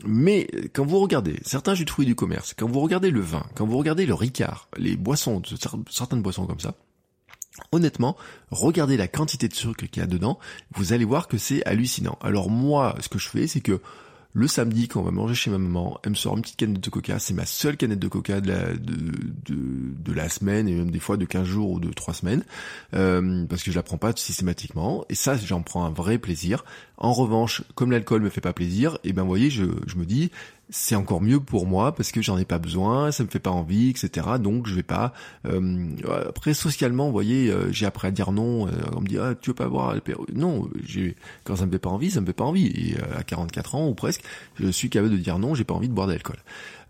Mais quand vous regardez certains jus de fruits du commerce, quand vous regardez le vin, quand vous regardez le ricard, les boissons, certaines boissons comme ça, Honnêtement, regardez la quantité de sucre qu'il y a dedans, vous allez voir que c'est hallucinant. Alors moi, ce que je fais, c'est que le samedi, quand on va manger chez ma maman, elle me sort une petite canette de coca. C'est ma seule canette de coca de la, de, de, la semaine et même des fois de 15 jours ou de 3 semaines. Euh, parce que je la prends pas systématiquement. Et ça, j'en prends un vrai plaisir. En revanche, comme l'alcool me fait pas plaisir, et eh ben, voyez, je, je me dis, c'est encore mieux pour moi parce que j'en ai pas besoin, ça me fait pas envie, etc. Donc je vais pas. Euh, après socialement, vous voyez, euh, j'ai appris à dire non. Euh, on me dit ah tu veux pas boire Non, j'ai quand ça me fait pas envie, ça me fait pas envie. Et à 44 ans ou presque, je suis capable de dire non, j'ai pas envie de boire d'alcool.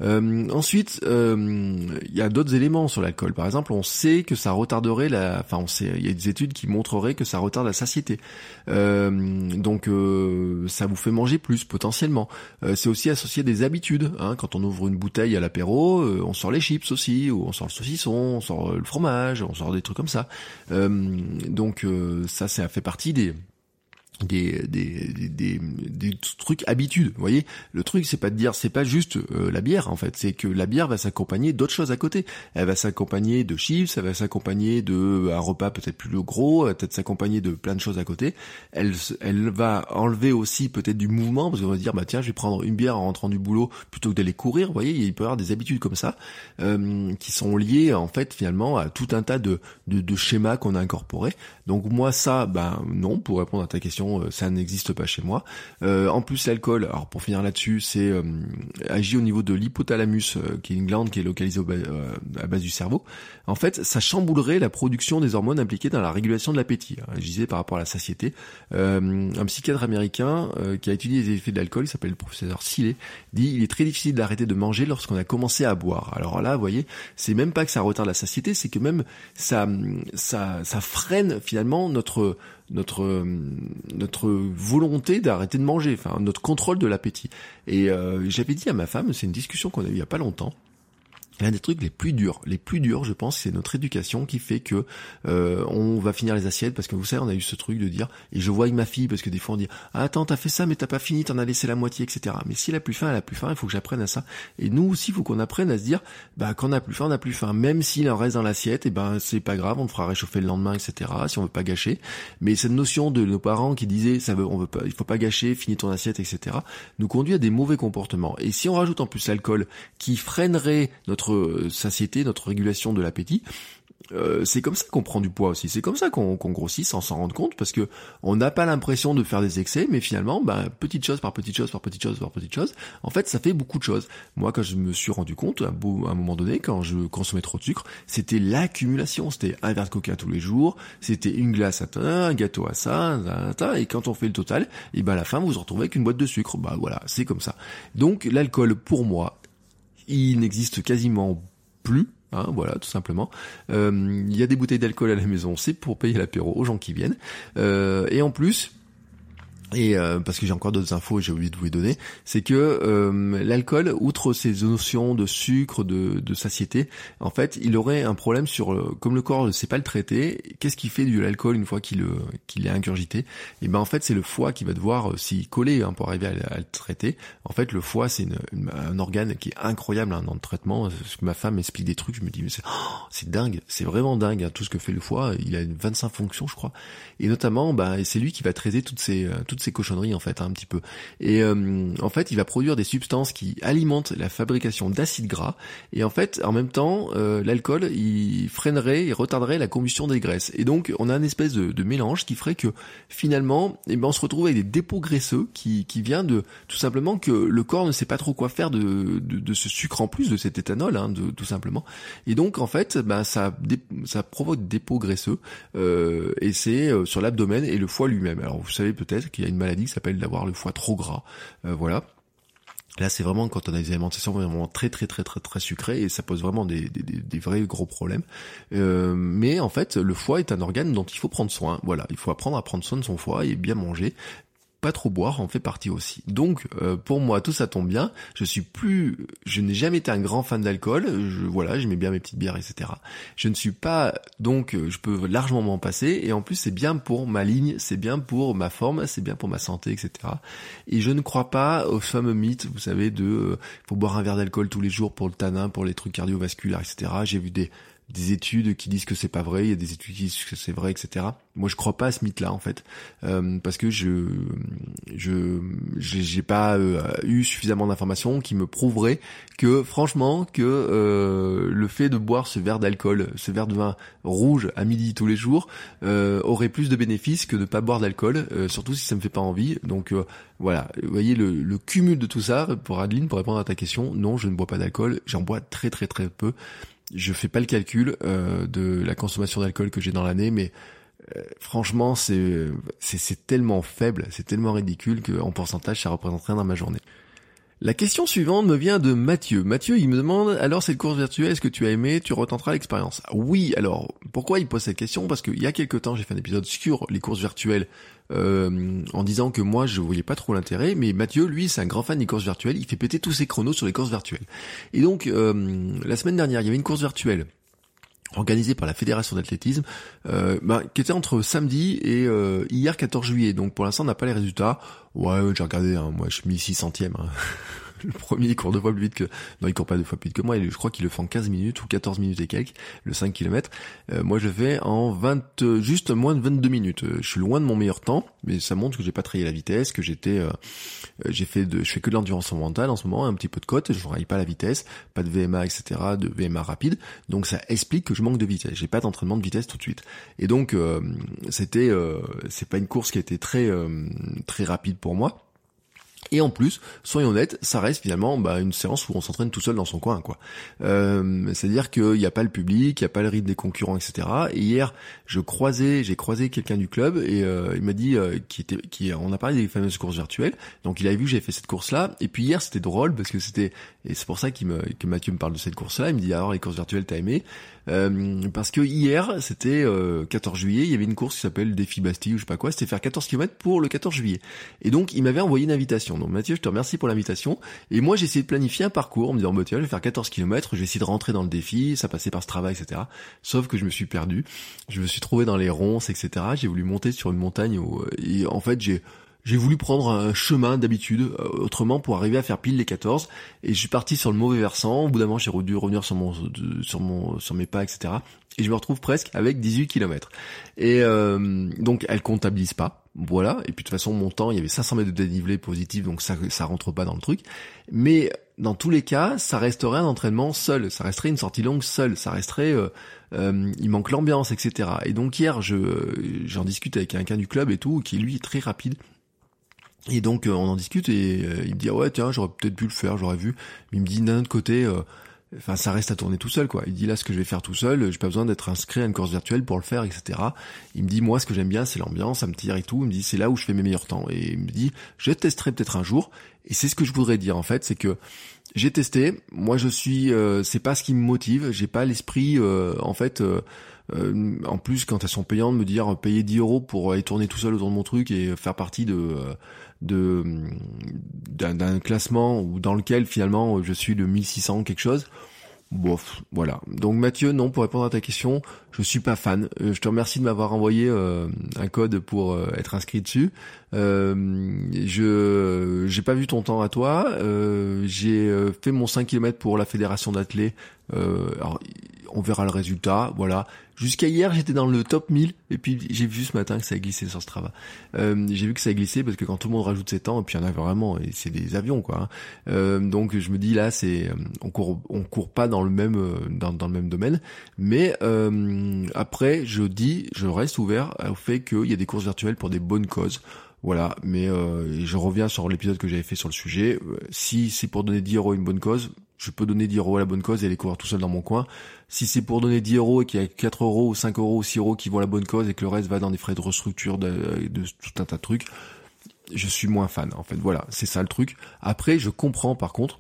Euh, ensuite, euh, il y a d'autres éléments sur l'alcool. Par exemple, on sait que ça retarderait la. Enfin, on sait. Il y a des études qui montreraient que ça retarde la satiété. Euh, ça vous fait manger plus potentiellement. c'est aussi associé à des habitudes. Hein. Quand on ouvre une bouteille à l'apéro, on sort les chips aussi, ou on sort le saucisson, on sort le fromage, on sort des trucs comme ça. donc, ça, ça fait partie des des, des, des, des, trucs habitudes. Vous voyez, le truc c'est pas de dire c'est pas juste euh, la bière en fait, c'est que la bière va s'accompagner d'autres choses à côté. Elle va s'accompagner de chips, elle va s'accompagner de un repas peut-être plus gros, peut-être s'accompagner de plein de choses à côté. Elle elle va enlever aussi peut-être du mouvement parce qu'on va dire bah tiens je vais prendre une bière en rentrant du boulot plutôt que d'aller courir. Vous voyez, il peut y avoir des habitudes comme ça euh, qui sont liées en fait finalement à tout un tas de de, de schémas qu'on a incorporés. Donc moi ça ben non pour répondre à ta question euh, ça n'existe pas chez moi. Euh, en plus, l'alcool, alors pour finir là-dessus, c'est euh, agit au niveau de l'hypothalamus, qui est une glande qui est localisée au à base du cerveau. En fait, ça chamboulerait la production des hormones impliquées dans la régulation de l'appétit. Hein, je disais par rapport à la satiété. un psychiatre américain qui a étudié les effets de l'alcool, il s'appelle le professeur Sillet, dit il est très difficile d'arrêter de manger lorsqu'on a commencé à boire. Alors là, vous voyez, c'est même pas que ça retarde la satiété, c'est que même ça, ça, ça freine finalement notre notre euh, notre volonté d'arrêter de manger, enfin notre contrôle de l'appétit. Et euh, j'avais dit à ma femme, c'est une discussion qu'on a eue il y a pas longtemps, L'un des trucs les plus durs, les plus durs, je pense, c'est notre éducation qui fait que euh, on va finir les assiettes parce que vous savez, on a eu ce truc de dire et je vois avec ma fille parce que des fois on dit ah, attends t'as fait ça mais t'as pas fini, t'en as laissé la moitié, etc. Mais si elle a plus faim, elle a plus faim, il faut que j'apprenne à ça. Et nous aussi, il faut qu'on apprenne à se dire bah quand on a plus faim, on a plus faim, même s'il en reste dans l'assiette, et eh ben c'est pas grave, on fera réchauffer le lendemain, etc. Si on veut pas gâcher. Mais cette notion de nos parents qui disaient ça veut, on veut pas, il faut pas gâcher, finis ton assiette, etc. nous conduit à des mauvais comportements. Et si on rajoute en plus l'alcool qui freinerait notre notre satiété, notre régulation de l'appétit. Euh, c'est comme ça qu'on prend du poids aussi. C'est comme ça qu'on grossit sans s'en rendre compte parce que on n'a pas l'impression de faire des excès, mais finalement, ben, petite chose par petite chose par petite chose par petite chose, en fait, ça fait beaucoup de choses. Moi, quand je me suis rendu compte, à un moment donné, quand je consommais trop de sucre, c'était l'accumulation. C'était un verre de coca tous les jours, c'était une glace à un gâteau à ça, et quand on fait le total, et ben à la fin, vous vous retrouvez avec une boîte de sucre. Bah voilà, c'est comme ça. Donc l'alcool, pour moi, il n'existe quasiment plus. Hein, voilà, tout simplement. Euh, il y a des bouteilles d'alcool à la maison, c'est pour payer l'apéro aux gens qui viennent. Euh, et en plus, et euh, parce que j'ai encore d'autres infos et j'ai oublié de vous les donner, c'est que euh, l'alcool, outre ses notions de sucre, de, de, satiété, en fait, il aurait un problème sur, euh, comme le corps ne sait pas le traiter, qu'est-ce qui fait de l'alcool une fois qu'il qu'il est ingurgité? Et ben en fait, c'est le foie qui va devoir s'y coller hein, pour arriver à, le traiter. En fait, le foie, c'est un organe qui est incroyable hein, dans le traitement. Ma femme explique des trucs, je me dis mais c'est oh, dingue, c'est vraiment dingue hein, tout ce que fait le foie. Il a 25 fonctions, je crois, et notamment, ben c'est lui qui va traiter toutes ces toutes ces cochonneries en fait, un petit peu. Et euh, en fait, il va produire des substances qui alimentent la fabrication d'acides gras. Et en fait, en même temps, euh, l'alcool, il freinerait et retarderait la combustion des graisses. Et donc, on a une espèce de, mélange qui ferait que finalement, eh ben, on se retrouve avec des dépôts graisseux qui, qui vient de tout simplement que le corps ne sait pas trop quoi faire de, de, ce sucre en plus, de cet éthanol, hein, de, tout simplement. Et donc, en fait, ben, ça, ça provoque des dépôts graisseux. Euh, et c'est sur l'abdomen et le foie lui-même. Alors, vous savez peut-être qu'il une maladie s'appelle d'avoir le foie trop gras. Euh, voilà. Là, c'est vraiment quand on a des alimentations vraiment très très très très très sucrées et ça pose vraiment des, des, vrais gros problèmes. Euh, mais en fait, le foie est un organe dont il faut prendre soin. Voilà, il faut apprendre à prendre soin de son foie et bien manger trop boire en fait partie aussi. Donc euh, pour moi tout ça tombe bien. Je suis plus, je n'ai jamais été un grand fan d'alcool. Je voilà, j'aimais bien mes petites bières, etc. Je ne suis pas donc euh, je peux largement m'en passer et en plus c'est bien pour ma ligne, c'est bien pour ma forme, c'est bien pour ma santé, etc. Et je ne crois pas au fameux mythe, vous savez, de euh, faut boire un verre d'alcool tous les jours pour le tanin, pour les trucs cardiovasculaires, etc. J'ai vu des des études qui disent que c'est pas vrai, il y a des études qui disent que c'est vrai, etc. Moi, je crois pas à ce mythe-là en fait, euh, parce que je je j'ai pas euh, eu suffisamment d'informations qui me prouveraient que franchement que euh, le fait de boire ce verre d'alcool, ce verre de vin rouge à midi tous les jours, aurait plus de bénéfices que de pas boire d'alcool, surtout si ça me fait pas envie. Donc voilà, vous voyez le, le cumul de tout ça pour Adeline pour répondre à ta question. Non, je ne bois pas d'alcool, j'en bois très très très peu je fais pas le calcul euh, de la consommation d'alcool que j'ai dans l'année, mais euh, franchement, c'est c'est tellement faible, c'est tellement ridicule qu'en pourcentage, ça représente rien dans ma journée. La question suivante me vient de Mathieu. Mathieu, il me demande, alors cette course virtuelle, est-ce que tu as aimé, tu retenteras l'expérience? Oui, alors, pourquoi il pose cette question? Parce qu'il y a quelques temps, j'ai fait un épisode sur les courses virtuelles euh, en disant que moi je voyais pas trop l'intérêt, mais Mathieu, lui, c'est un grand fan des courses virtuelles, il fait péter tous ses chronos sur les courses virtuelles. Et donc, euh, la semaine dernière, il y avait une course virtuelle organisée par la fédération d'athlétisme, euh, bah, qui était entre samedi et hier 14 juillet. Donc pour l'instant, on n'a pas les résultats. Ouais, j'ai regardé, hein, moi je suis mis 6 centièmes. Hein. (laughs) le premier il court deux fois plus vite que non il court pas deux fois plus vite que moi je crois qu'il le fait en 15 minutes ou 14 minutes et quelques le 5 km euh, moi je fais en 20 juste moins de 22 minutes. Euh, je suis loin de mon meilleur temps mais ça montre que j'ai pas trahir la vitesse que j'étais euh, j'ai fait de je fais que de l'endurance mentale en ce moment un petit peu de côte je raille pas la vitesse pas de VMA etc de VMA rapide. Donc ça explique que je manque de vitesse. J'ai pas d'entraînement de vitesse tout de suite. Et donc c'était c'est pas une course qui été très très rapide pour moi et en plus, soyons honnêtes, ça reste finalement bah, une séance où on s'entraîne tout seul dans son coin, quoi. Euh, C'est-à-dire qu'il n'y a pas le public, il n'y a pas le rythme des concurrents, etc. Et hier, je croisais, j'ai croisé quelqu'un du club et euh, il m'a dit, euh, qui était, a parlé des fameuses courses virtuelles. Donc il avait vu que j'avais fait cette course-là. Et puis hier, c'était drôle parce que c'était, et c'est pour ça qu'il me, que Mathieu me parle de cette course-là. Il me dit alors les courses virtuelles, t'as aimé? Euh, Parce que hier, c'était 14 juillet, il y avait une course qui s'appelle Défi Bastille ou je sais pas quoi. C'était faire 14 km pour le 14 juillet. Et donc il m'avait envoyé une invitation. Donc Mathieu, je te remercie pour l'invitation. Et moi, j'ai essayé de planifier un parcours en me disant, bah, tiens, je vais faire 14 km, je vais essayer de rentrer dans le défi, ça passait par ce travail, etc. Sauf que je me suis perdu. Je me suis trouvé dans les ronces, etc. J'ai voulu monter sur une montagne où, et en fait, j'ai, j'ai voulu prendre un chemin d'habitude euh, autrement pour arriver à faire pile les 14 et je suis parti sur le mauvais versant. Au bout d'un moment, j'ai dû revenir sur mon sur mon sur mes pas, etc. Et je me retrouve presque avec 18 km. Et euh, donc, elle comptabilise pas. Voilà. Et puis de toute façon, mon temps, il y avait 500 mètres de dénivelé positif, donc ça ça rentre pas dans le truc. Mais dans tous les cas, ça resterait un entraînement seul. Ça resterait une sortie longue seule. Ça resterait euh, euh, il manque l'ambiance, etc. Et donc hier, je j'en discute avec quelqu'un du club et tout, qui lui est très rapide et donc euh, on en discute et euh, il me dit ah ouais tiens j'aurais peut-être pu le faire, j'aurais vu. Mais il me dit d'un autre côté, euh, enfin ça reste à tourner tout seul quoi. Il dit là ce que je vais faire tout seul, j'ai pas besoin d'être inscrit à une course virtuelle pour le faire, etc. Il me dit moi ce que j'aime bien c'est l'ambiance, ça me tire et tout. Il me dit c'est là où je fais mes meilleurs temps. Et il me dit je testerai peut-être un jour. Et c'est ce que je voudrais dire en fait, c'est que j'ai testé. Moi je suis, c'est pas ce qui me motive. J'ai pas l'esprit en fait. en plus, quand elles sont payantes, me dire payer 10 euros pour aller tourner tout seul autour de mon truc et faire partie de d'un classement ou dans lequel finalement je suis de 1600 quelque chose. Bof, voilà. Donc Mathieu, non, pour répondre à ta question, je suis pas fan. Euh, je te remercie de m'avoir envoyé euh, un code pour euh, être inscrit dessus. je j'ai pas vu ton temps à toi. j'ai fait mon 5 km pour la fédération d'athlètes. alors on verra le résultat, voilà. Jusqu'à hier, j'étais dans le top 1000, et puis j'ai vu ce matin que ça a glissé sur Strava. Euh, j'ai vu que ça a glissé parce que quand tout le monde rajoute ses temps, et puis il y en a vraiment, et c'est des avions, quoi. Hein. Euh, donc je me dis là, c'est, on court, court pas dans le même, euh, dans, le même domaine, mais euh, après, je dis, je reste ouvert au fait qu'il y a des courses virtuelles pour des bonnes causes. Voilà, mais euh, je reviens sur l'épisode que j'avais fait sur le sujet. Si c'est pour donner 10 euros une bonne cause, je peux donner 10 euros à la bonne cause et aller courir tout seul dans mon coin. Si c'est pour donner 10 euros et qu'il y a 4 euros ou 5 euros ou 6 euros qui vont à la bonne cause et que le reste va dans des frais de restructure de, de tout un tas de trucs, je suis moins fan. En fait, voilà, c'est ça le truc. Après, je comprends par contre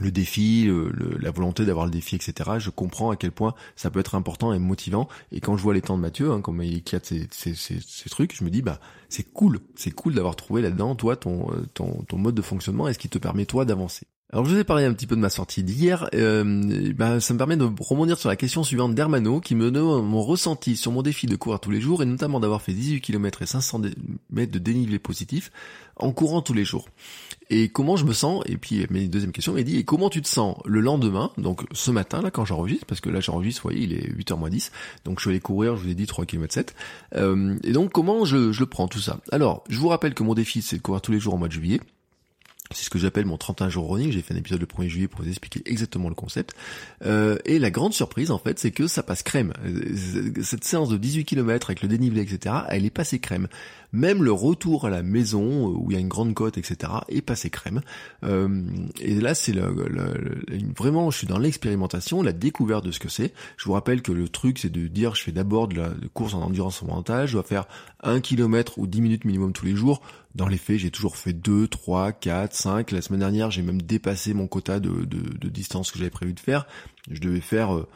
le défi, la volonté d'avoir le défi, etc. Je comprends à quel point ça peut être important et motivant. Et quand je vois les temps de Mathieu, hein, comme il éclate ces, ces, ces, trucs, je me dis bah c'est cool, c'est cool d'avoir trouvé là-dedans toi ton, ton, ton mode de fonctionnement et ce qui te permet toi d'avancer. Alors je vous ai parlé un petit peu de ma sortie d'hier, euh, ben, ça me permet de rebondir sur la question suivante d'Hermano qui me donne mon ressenti sur mon défi de courir tous les jours et notamment d'avoir fait 18 km et 500 mètres de dénivelé positif en courant tous les jours. Et comment je me sens Et puis mes deuxième question m'a dit et comment tu te sens le lendemain, donc ce matin là quand j'enregistre, parce que là j'enregistre, vous voyez, il est 8h moins 10, donc je suis allé courir, je vous ai dit 3 km 7. et donc comment je, je le prends tout ça? Alors, je vous rappelle que mon défi c'est de courir tous les jours en mois de juillet. C'est ce que j'appelle mon 31 jours running. J'ai fait un épisode le 1er juillet pour vous expliquer exactement le concept. Euh, et la grande surprise, en fait, c'est que ça passe crème. Euh, cette séance de 18 km avec le dénivelé, etc., elle est passée crème. Même le retour à la maison, euh, où il y a une grande côte, etc., est passé crème. Euh, et là, c'est le, vraiment, je suis dans l'expérimentation, la découverte de ce que c'est. Je vous rappelle que le truc, c'est de dire, je fais d'abord de la course en endurance mentale, je dois faire un kilomètre ou 10 minutes minimum tous les jours. Dans les faits, j'ai toujours fait 2, 3, 4, 5. La semaine dernière, j'ai même dépassé mon quota de, de, distance que j'avais prévu de faire. Je devais faire euh,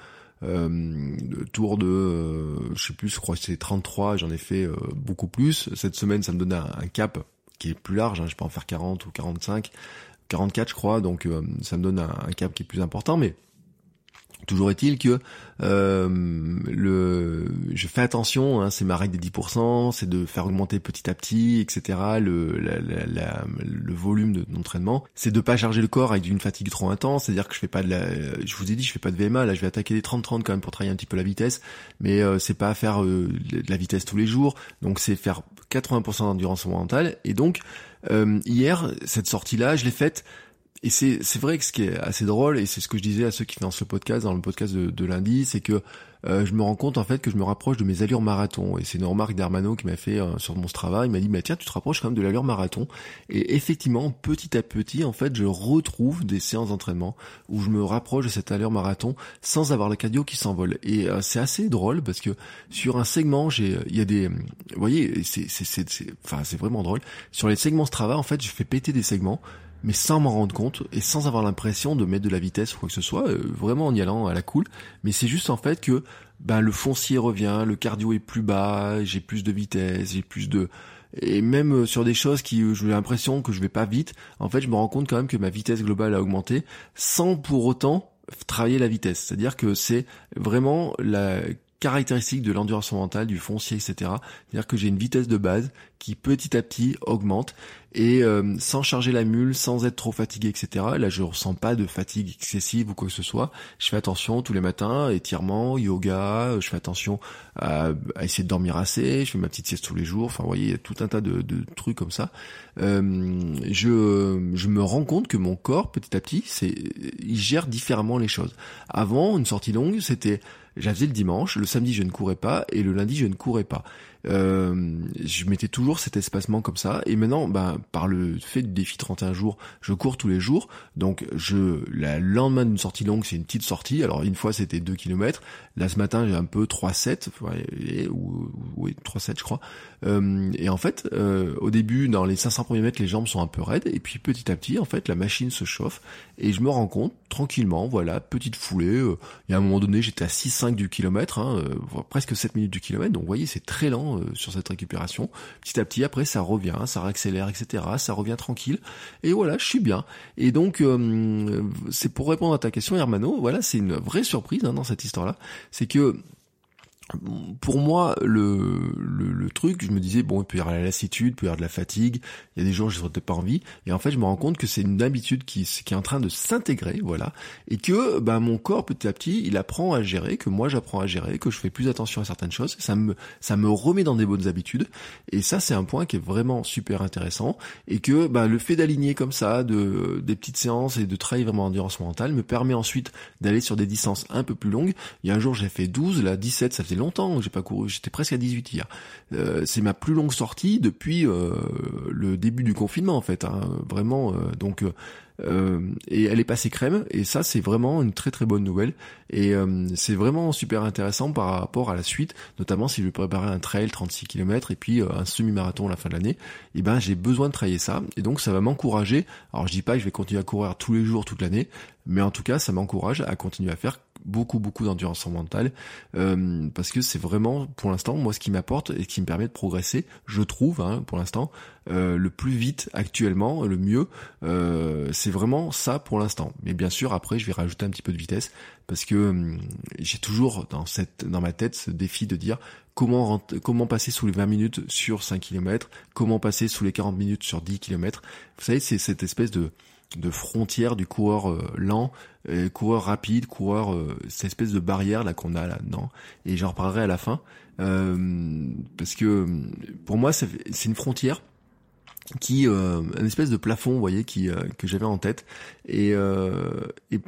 euh tour de, euh, je sais plus, je crois que c'est 33, j'en ai fait euh, beaucoup plus. Cette semaine, ça me donne un, cap qui est plus large, hein. je peux en faire 40 ou 45, 44 je crois, donc ça me donne un, cap qui est plus important, mais Toujours est-il que euh, le, je fais attention, hein, c'est ma règle des 10%, c'est de faire augmenter petit à petit, etc. Le, la, la, le volume d'entraînement, c'est de pas charger le corps avec une fatigue trop intense, c'est-à-dire que je fais pas de la, je vous ai dit, je fais pas de VMA, là je vais attaquer les 30-30 quand même pour travailler un petit peu la vitesse, mais euh, c'est pas faire euh, de la vitesse tous les jours, donc c'est faire 80% d'endurance mentale, et donc euh, hier cette sortie là, je l'ai faite et c'est c'est vrai que ce qui est assez drôle et c'est ce que je disais à ceux qui financent le podcast dans le podcast de, lundi, c'est que euh, je me rends compte en fait que je me rapproche de mes allures marathon. Et c'est une remarque d'Hermano qui m'a fait euh, sur mon travail, il m'a dit bah tiens tu te rapproches quand même de l'allure marathon. Et effectivement petit à petit en fait je retrouve des séances d'entraînement où je me rapproche de cette allure marathon sans avoir le cardio qui s'envole. Et euh, c'est assez drôle parce que sur un segment j'ai il y a des vous voyez c'est c'est c'est enfin c'est vraiment drôle. Sur les segments Strava en fait je fais péter des segments mais sans m'en rendre compte et sans avoir l'impression de mettre de la vitesse ou quoi que ce soit, euh, vraiment en y allant à la cool. Mais c'est juste en fait que ben le foncier revient, le cardio est plus bas, j'ai plus de vitesse, j'ai plus de et même euh, sur des choses qui euh, j'ai l'impression que je vais pas vite, en fait je me rends compte quand même que ma vitesse globale a augmenté sans pour autant travailler la vitesse. C'est-à-dire que c'est vraiment la caractéristique de l'endurance mentale, du foncier, etc. C'est-à-dire que j'ai une vitesse de base qui petit à petit augmente et euh, sans charger la mule, sans être trop fatigué, etc. Là, je ressens pas de fatigue excessive ou quoi que ce soit. Je fais attention tous les matins, étirement, yoga. Je fais attention à, essayer de dormir assez. Je fais ma petite sieste tous les jours. Enfin, vous voyez, il y a tout un tas de, de trucs comme ça. Euh, je, je me rends compte que mon corps, petit à petit, c'est, il gère différemment les choses. Avant, une sortie longue, c'était j'avais le dimanche, le samedi je ne courais pas et le lundi je ne courais pas. Euh, je mettais toujours cet espacement comme ça. Et maintenant, ben, par le fait du défi 31 jours, je cours tous les jours. Donc, je, le lendemain d'une sortie longue, c'est une petite sortie. Alors, une fois, c'était 2 km. Là, ce matin, j'ai un peu 3-7, ou, oui, 3-7, je crois. Euh, et en fait, euh, au début, dans les 500 premiers mètres, les jambes sont un peu raides. Et puis, petit à petit, en fait, la machine se chauffe. Et je me rends compte, tranquillement, voilà, petite foulée. Euh, il y a un moment donné, j'étais à 6-5 du kilomètre, hein, presque 7 minutes du kilomètre. Donc, vous voyez, c'est très lent euh, sur cette récupération. Petit à petit, après, ça revient, ça réaccélère, etc. Ça revient tranquille. Et voilà, je suis bien. Et donc, euh, c'est pour répondre à ta question, Hermano. Voilà, c'est une vraie surprise hein, dans cette histoire-là. C'est que pour moi, le, le, truc, je me disais, bon, il peut y avoir la lassitude, il peut y avoir de la fatigue, il y a des jours où je n'aurais pas envie, et en fait, je me rends compte que c'est une habitude qui, qui est en train de s'intégrer, voilà, et que ben, mon corps, petit à petit, il apprend à gérer, que moi, j'apprends à gérer, que je fais plus attention à certaines choses, ça me, ça me remet dans des bonnes habitudes, et ça, c'est un point qui est vraiment super intéressant, et que ben, le fait d'aligner comme ça, de, des petites séances et de travailler vraiment en endurance mentale, me permet ensuite d'aller sur des distances un peu plus longues. Il y a un jour, j'ai fait 12, là, 17, ça faisait longtemps, j'ai pas couru, j'étais presque à 18 hier. Euh, c'est ma plus longue sortie depuis euh, le début du confinement en fait, hein, vraiment. donc euh, et elle est passée crème et ça c'est vraiment une très très bonne nouvelle et euh, c'est vraiment super intéressant par rapport à la suite notamment si je préparer un trail 36 km et puis euh, un semi-marathon à la fin de l'année et eh ben j'ai besoin de travailler ça et donc ça va m'encourager alors je dis pas que je vais continuer à courir tous les jours toute l'année mais en tout cas ça m'encourage à continuer à faire beaucoup beaucoup d'endurance mentale euh, parce que c'est vraiment pour l'instant moi ce qui m'apporte et qui me permet de progresser je trouve hein, pour l'instant euh, le plus vite actuellement le mieux euh, c'est vraiment ça pour l'instant. Mais bien sûr après je vais rajouter un petit peu de vitesse parce que hum, j'ai toujours dans cette dans ma tête ce défi de dire comment comment passer sous les 20 minutes sur 5 km comment passer sous les 40 minutes sur 10 km vous savez c'est cette espèce de de frontière du coureur euh, lent, euh, coureur rapide, coureur euh, cette espèce de barrière là qu'on a là-dedans. Et j'en reparlerai à la fin. Parce que pour moi c'est une frontière qui euh, un espèce de plafond, vous voyez, qui que j'avais en tête. Et, et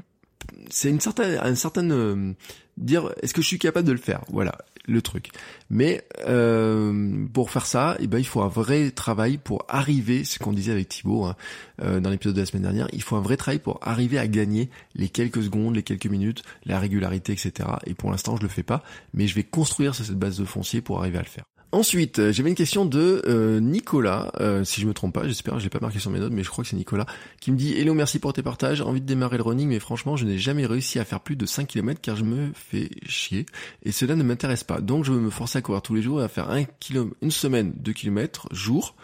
c'est une certaine, une certaine dire est-ce que je suis capable de le faire? Voilà le truc. Mais euh, pour faire ça, eh ben il faut un vrai travail pour arriver, ce qu'on disait avec Thibaut hein, euh, dans l'épisode de la semaine dernière, il faut un vrai travail pour arriver à gagner les quelques secondes, les quelques minutes, la régularité, etc. Et pour l'instant, je le fais pas, mais je vais construire sur cette base de foncier pour arriver à le faire. Ensuite, euh, j'avais une question de euh, Nicolas, euh, si je me trompe pas, j'espère, je l'ai pas marqué sur mes notes, mais je crois que c'est Nicolas, qui me dit Hello, merci pour tes partages, envie de démarrer le running, mais franchement, je n'ai jamais réussi à faire plus de 5 km car je me fais chier, et cela ne m'intéresse pas. Donc je veux me forcer à courir tous les jours et à faire un kilo, une semaine 2 km jour,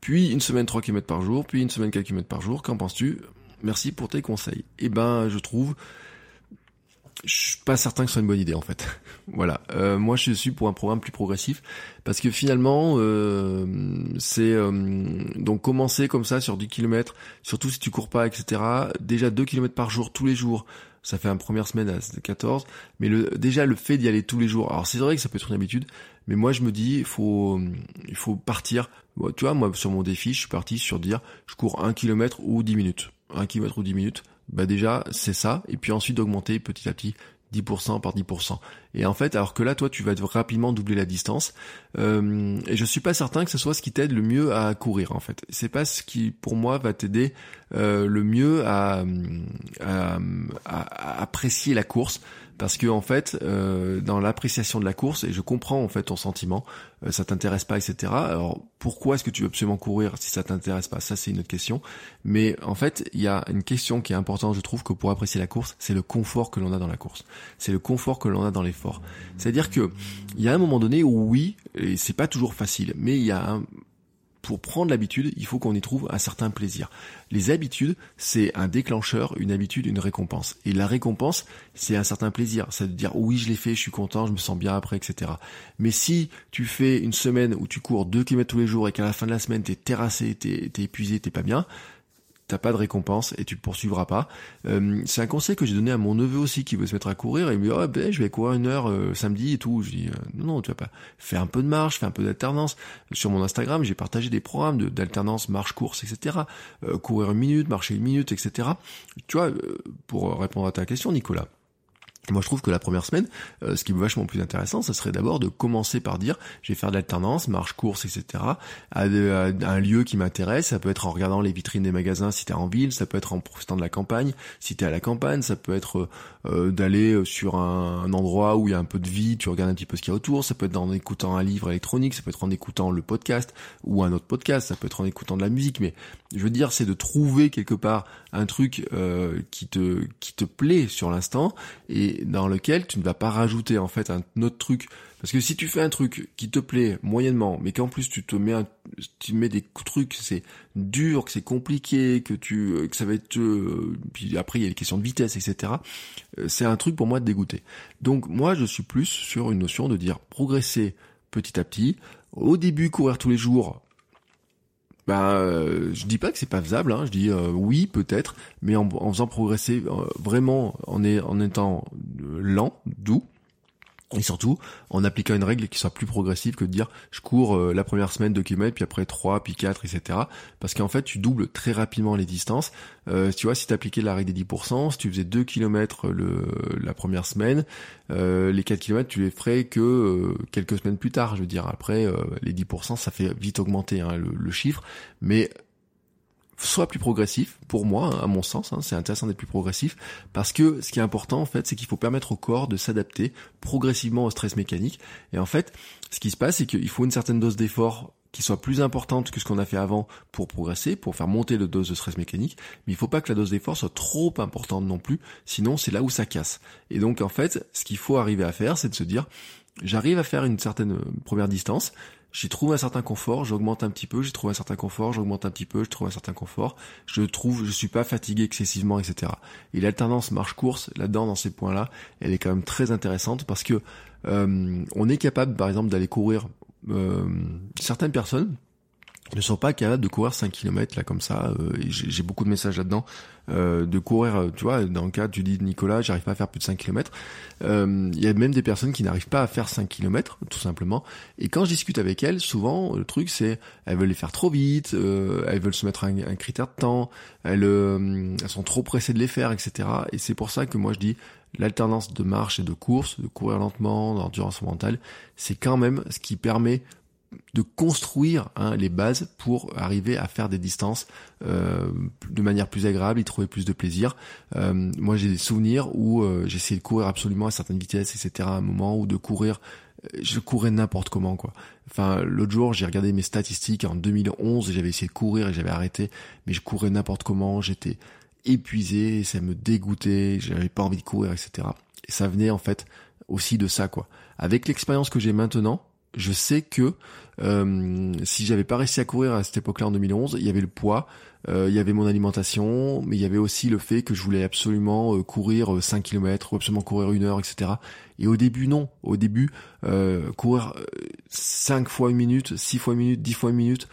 puis une semaine 3 km par jour, puis une semaine 4 km par jour. Qu'en penses-tu? Merci pour tes conseils. Eh ben, je trouve je suis pas certain que ce soit une bonne idée en fait. Voilà. Euh, moi je suis pour un programme plus progressif parce que finalement euh, c'est euh, donc commencer comme ça sur 10 km, surtout si tu cours pas, etc. Déjà 2 km par jour tous les jours. Ça fait une première semaine à 14, mais déjà le fait d'y aller tous les jours. Alors c'est vrai que ça peut être une habitude, mais moi je me dis il faut il faut partir. tu vois moi sur mon défi je suis parti sur dire je cours 1 km ou 10 minutes, 1 km ou 10 minutes bah déjà c'est ça, et puis ensuite d'augmenter petit à petit 10% par 10%. Et en fait, alors que là, toi, tu vas rapidement doubler la distance. Euh, et je suis pas certain que ce soit ce qui t'aide le mieux à courir, en fait. C'est pas ce qui, pour moi, va t'aider euh, le mieux à, à, apprécier la course. Parce que en fait euh, dans l'appréciation de la course et je comprends en fait ton sentiment euh, ça t'intéresse pas etc alors pourquoi est-ce que tu veux absolument courir si ça t'intéresse pas? Ça c'est une autre question. Mais en fait il y a une question qui est importante je trouve que pour apprécier la course c'est le confort que l'on a dans la course. C'est le confort que l'on a dans l'effort. C'est à dire que il y a un moment donné où oui et c'est pas toujours facile mais il y a un pour prendre l'habitude, il faut qu'on y trouve un certain plaisir. Les habitudes, c'est un déclencheur, une habitude, une récompense. Et la récompense, c'est un certain plaisir. C'est de dire oui, je l'ai fait, je suis content, je me sens bien après, etc. Mais si tu fais une semaine où tu cours 2 km tous les jours et qu'à la fin de la semaine, t'es terrassé, t'es es épuisé, t'es pas bien, t'as pas de récompense et tu poursuivras pas. Euh, c'est un conseil que j'ai donné à mon neveu aussi qui veut se mettre à courir et il me dit oh, ben, je vais courir une heure euh, samedi et tout. Je dis euh, non non tu vas pas. Fais un peu de marche, fais un peu d'alternance. Sur mon Instagram j'ai partagé des programmes d'alternance marche course etc. courir une minute, marcher une minute etc. Tu vois pour répondre à ta question Nicolas moi, je trouve que la première semaine, euh, ce qui est vachement plus intéressant, ce serait d'abord de commencer par dire, je vais faire de l'alternance, marche, course, etc., à, un lieu qui m'intéresse. Ça peut être en regardant les vitrines des magasins si t'es en ville, ça peut être en profitant de la campagne si t'es à la campagne, ça peut être euh, d'aller sur un, un, endroit où il y a un peu de vie, tu regardes un petit peu ce qu'il y a autour, ça peut être en écoutant un livre électronique, ça peut être en écoutant le podcast ou un autre podcast, ça peut être en écoutant de la musique, mais je veux dire, c'est de trouver quelque part un truc euh, qui te qui te plaît sur l'instant et dans lequel tu ne vas pas rajouter en fait un autre truc. Parce que si tu fais un truc qui te plaît moyennement mais qu'en plus tu te mets un, tu mets des trucs c'est dur que c'est compliqué que tu euh, que ça va être euh, puis après il y a les questions de vitesse etc c'est un truc pour moi de dégoûter. Donc moi je suis plus sur une notion de dire progresser petit à petit. Au début courir tous les jours ben, euh, je dis pas que c'est pas faisable, hein, je dis euh, oui peut-être, mais en, faisant progresser euh, vraiment en, est, en étant lent, doux, Et surtout, en appliquant une règle qui soit plus progressive que de dire je cours euh, la première semaine 2 km, puis après 3, puis 4, etc. Parce qu'en fait, tu doubles très rapidement les distances. Euh, tu vois, si tu appliquais la règle des 10%, si tu faisais 2 km le, la première semaine, euh, les 4 km, tu les ferais que euh, quelques semaines plus tard. Je veux dire, après, les 10%, ça fait vite augmenter hein, le, le chiffre. Mais soit plus progressif, pour moi, hein, à mon sens, hein, c'est intéressant d'être plus progressif, parce que ce qui est important en fait, c'est qu'il faut permettre au corps de s'adapter progressivement au stress mécanique. Et en fait, ce qui se passe, c'est qu'il faut une certaine dose d'effort qui soit plus importante que ce qu'on a fait avant pour progresser, pour faire monter le dose de stress mécanique, mais il faut pas que la dose d'effort soit trop importante non plus, sinon c'est là où ça casse. Et donc en fait, ce qu'il faut arriver à faire, c'est de se dire, j'arrive à faire une certaine première distance, J'y trouve un certain confort, j'augmente un petit peu, j'y trouve un certain confort, j'augmente un petit peu, je trouve un certain confort, je trouve, je suis pas fatigué excessivement, etc. Et l'alternance marche-course, là-dedans, dans ces points-là, elle est quand même très intéressante parce que euh, on est capable, par exemple, d'aller courir euh, certaines personnes ne sont pas capables de courir 5 km là comme ça. Euh, j'ai beaucoup de messages là-dedans euh, de courir. Euh, tu vois, dans le cas tu dis Nicolas, j'arrive pas à faire plus de 5 km. Il y a même des personnes qui n'arrivent pas à faire 5 km tout simplement. Et quand je discute avec elles, souvent le truc c'est elles veulent les faire trop vite, elles veulent se mettre un, un critère de temps, elles, elles sont trop pressées de les faire, etc. Et c'est pour ça que moi je dis l'alternance de marche et de course, de courir lentement, d'endurance mentale, c'est quand même ce qui permet de construire hein, les bases pour arriver à faire des distances euh, de manière plus agréable, y trouver plus de plaisir. Euh, moi, j'ai des souvenirs où euh, j'essayais de courir absolument à certaines vitesses, etc. À un moment ou de courir, je courais n'importe comment, quoi. Enfin, l'autre jour, j'ai regardé mes statistiques en 2011, j'avais essayé de courir et j'avais arrêté, mais je courais n'importe comment, j'étais épuisé, ça me dégoûtait, j'avais pas envie de courir, etc. Et ça venait en fait aussi de ça, quoi. Avec l'expérience que j'ai maintenant, je sais que euh, si j'avais pas réussi à courir à cette époque-là en 2011, il y avait le poids, euh, il y avait mon alimentation, mais il y avait aussi le fait que je voulais absolument euh, courir 5 km ou absolument courir une heure, etc. Et au début, non. Au début, courir 5 fois une minute, 6 fois une minute, 10 fois une minute,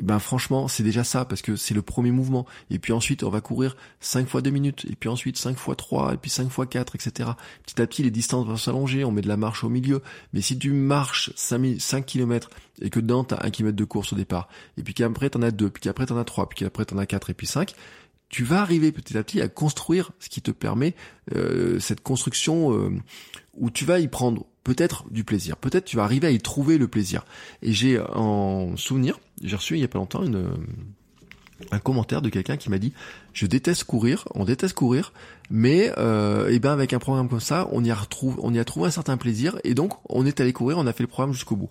et ben franchement, c'est déjà ça parce que c'est le premier mouvement. Et puis ensuite, on va courir 5 fois 2 minutes, et puis ensuite 5 fois 3, et puis 5 fois 4, etc. Petit à petit, les distances vont s'allonger, on met de la marche au milieu. Mais si tu marches 5, 5 km et que dedans t'as 1 km de course au départ, et puis qu'après t'en as 2, puis qu'après t'en as 3, puis qu'après t'en as 4 et puis 5, tu vas arriver petit à petit à construire ce qui te permet euh, cette construction euh, où tu vas y prendre peut-être du plaisir. Peut-être tu vas arriver à y trouver le plaisir. Et j'ai en souvenir, j'ai reçu il y a pas longtemps une, un commentaire de quelqu'un qui m'a dit je déteste courir, on déteste courir, mais euh, eh ben avec un programme comme ça, on y on y a trouvé un certain plaisir et donc on est allé courir, on a fait le programme jusqu'au bout.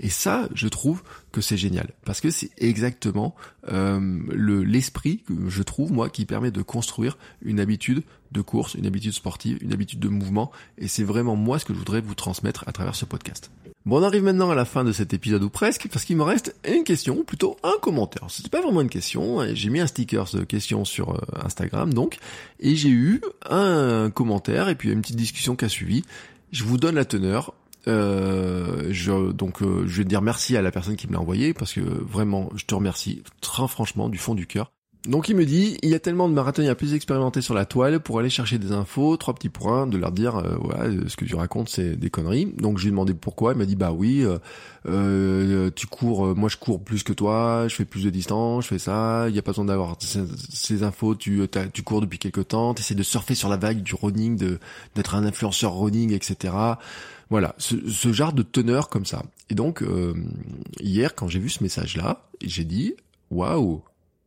Et ça, je trouve que c'est génial parce que c'est exactement euh, le l'esprit que je trouve moi qui permet de construire une habitude de course, une habitude sportive, une habitude de mouvement et c'est vraiment moi ce que je voudrais vous transmettre à travers ce podcast. Bon, on arrive maintenant à la fin de cet épisode ou presque, parce qu'il me reste une question, ou plutôt un commentaire. C'est pas vraiment une question, hein, j'ai mis un sticker de question sur euh, Instagram, donc, et j'ai eu un commentaire, et puis une petite discussion qui a suivi. Je vous donne la teneur. Euh, je, donc, euh, je vais dire merci à la personne qui me l'a envoyé, parce que vraiment, je te remercie, très franchement, du fond du cœur. Donc il me dit, il y a tellement de marathoniens plus expérimentés sur la toile pour aller chercher des infos, trois petits points, de leur dire, euh, ouais, ce que tu racontes c'est des conneries. Donc je lui ai demandé pourquoi, il m'a dit, bah oui, euh, euh tu cours, euh, moi je cours plus que toi, je fais plus de distance, je fais ça, il y a pas besoin d'avoir ces, infos, tu, tu cours depuis quelques temps, tu essaies de surfer sur la vague du running, d'être un influenceur running, etc. Voilà, ce, genre de teneur comme ça. Et donc hier quand j'ai vu ce message-là, j'ai dit, waouh,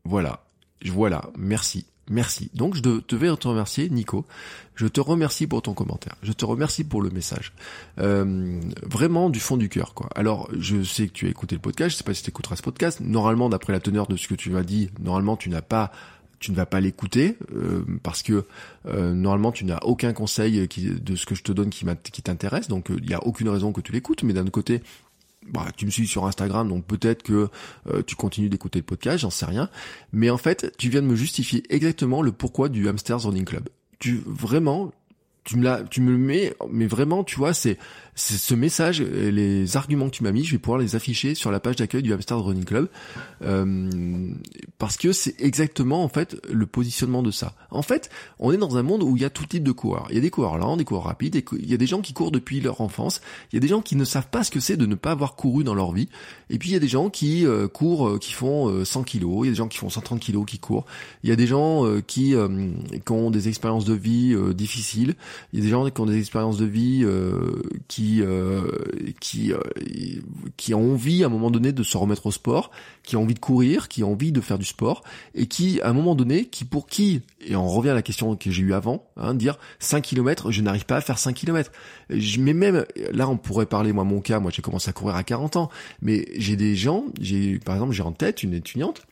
voilà, voilà, merci. Merci. Donc je te vais te remercier, Nico. Je te remercie pour ton commentaire. Je te remercie pour le message. Euh, vraiment du fond du cœur, quoi. Alors, je sais que tu as écouté le podcast. Je sais pas si tu écouteras ce podcast. Normalement, d'après la teneur de ce que tu m'as dit, normalement, tu n'as pas tu ne vas pas l'écouter euh, parce que euh, normalement tu n'as aucun conseil de ce que je te donne qui, t'intéresse donc il n'y a aucune raison que tu l'écoutes mais d'un côté bah, tu me suis sur Instagram, donc peut-être que euh, tu continues d'écouter le podcast, j'en sais rien. Mais en fait, tu viens de me justifier exactement le pourquoi du Hamsters Running Club. Tu vraiment, tu me l'as, tu me le mets, mais vraiment, tu vois, c'est, c'est ce message, les arguments que tu m'as mis, je vais pouvoir les afficher sur la page d'accueil du Hamster Running Club, euh, parce que c'est exactement en fait le positionnement de ça. En fait, on est dans un monde où il y a tout type de coureurs. Il y a des coureurs lents, des coureurs rapides, il y a des gens qui courent depuis leur enfance, il y a des gens qui ne savent pas ce que c'est de ne pas avoir couru dans leur vie, et puis il y a des gens qui euh, courent, euh, qui font 100 kilos, il y a des gens qui font 130 kilos qui courent, il y a des gens qui, qui ont des expériences de vie difficiles, il y a des gens qui ont des expériences de vie qui qui euh, qui euh, qui ont envie à un moment donné de se remettre au sport, qui ont envie de courir, qui ont envie de faire du sport et qui à un moment donné qui pour qui et on revient à la question que j'ai eue avant, hein, dire 5 km, je n'arrive pas à faire 5 km. Mais même là on pourrait parler moi mon cas, moi j'ai commencé à courir à 40 ans, mais j'ai des gens, j'ai par exemple j'ai en tête une étudiante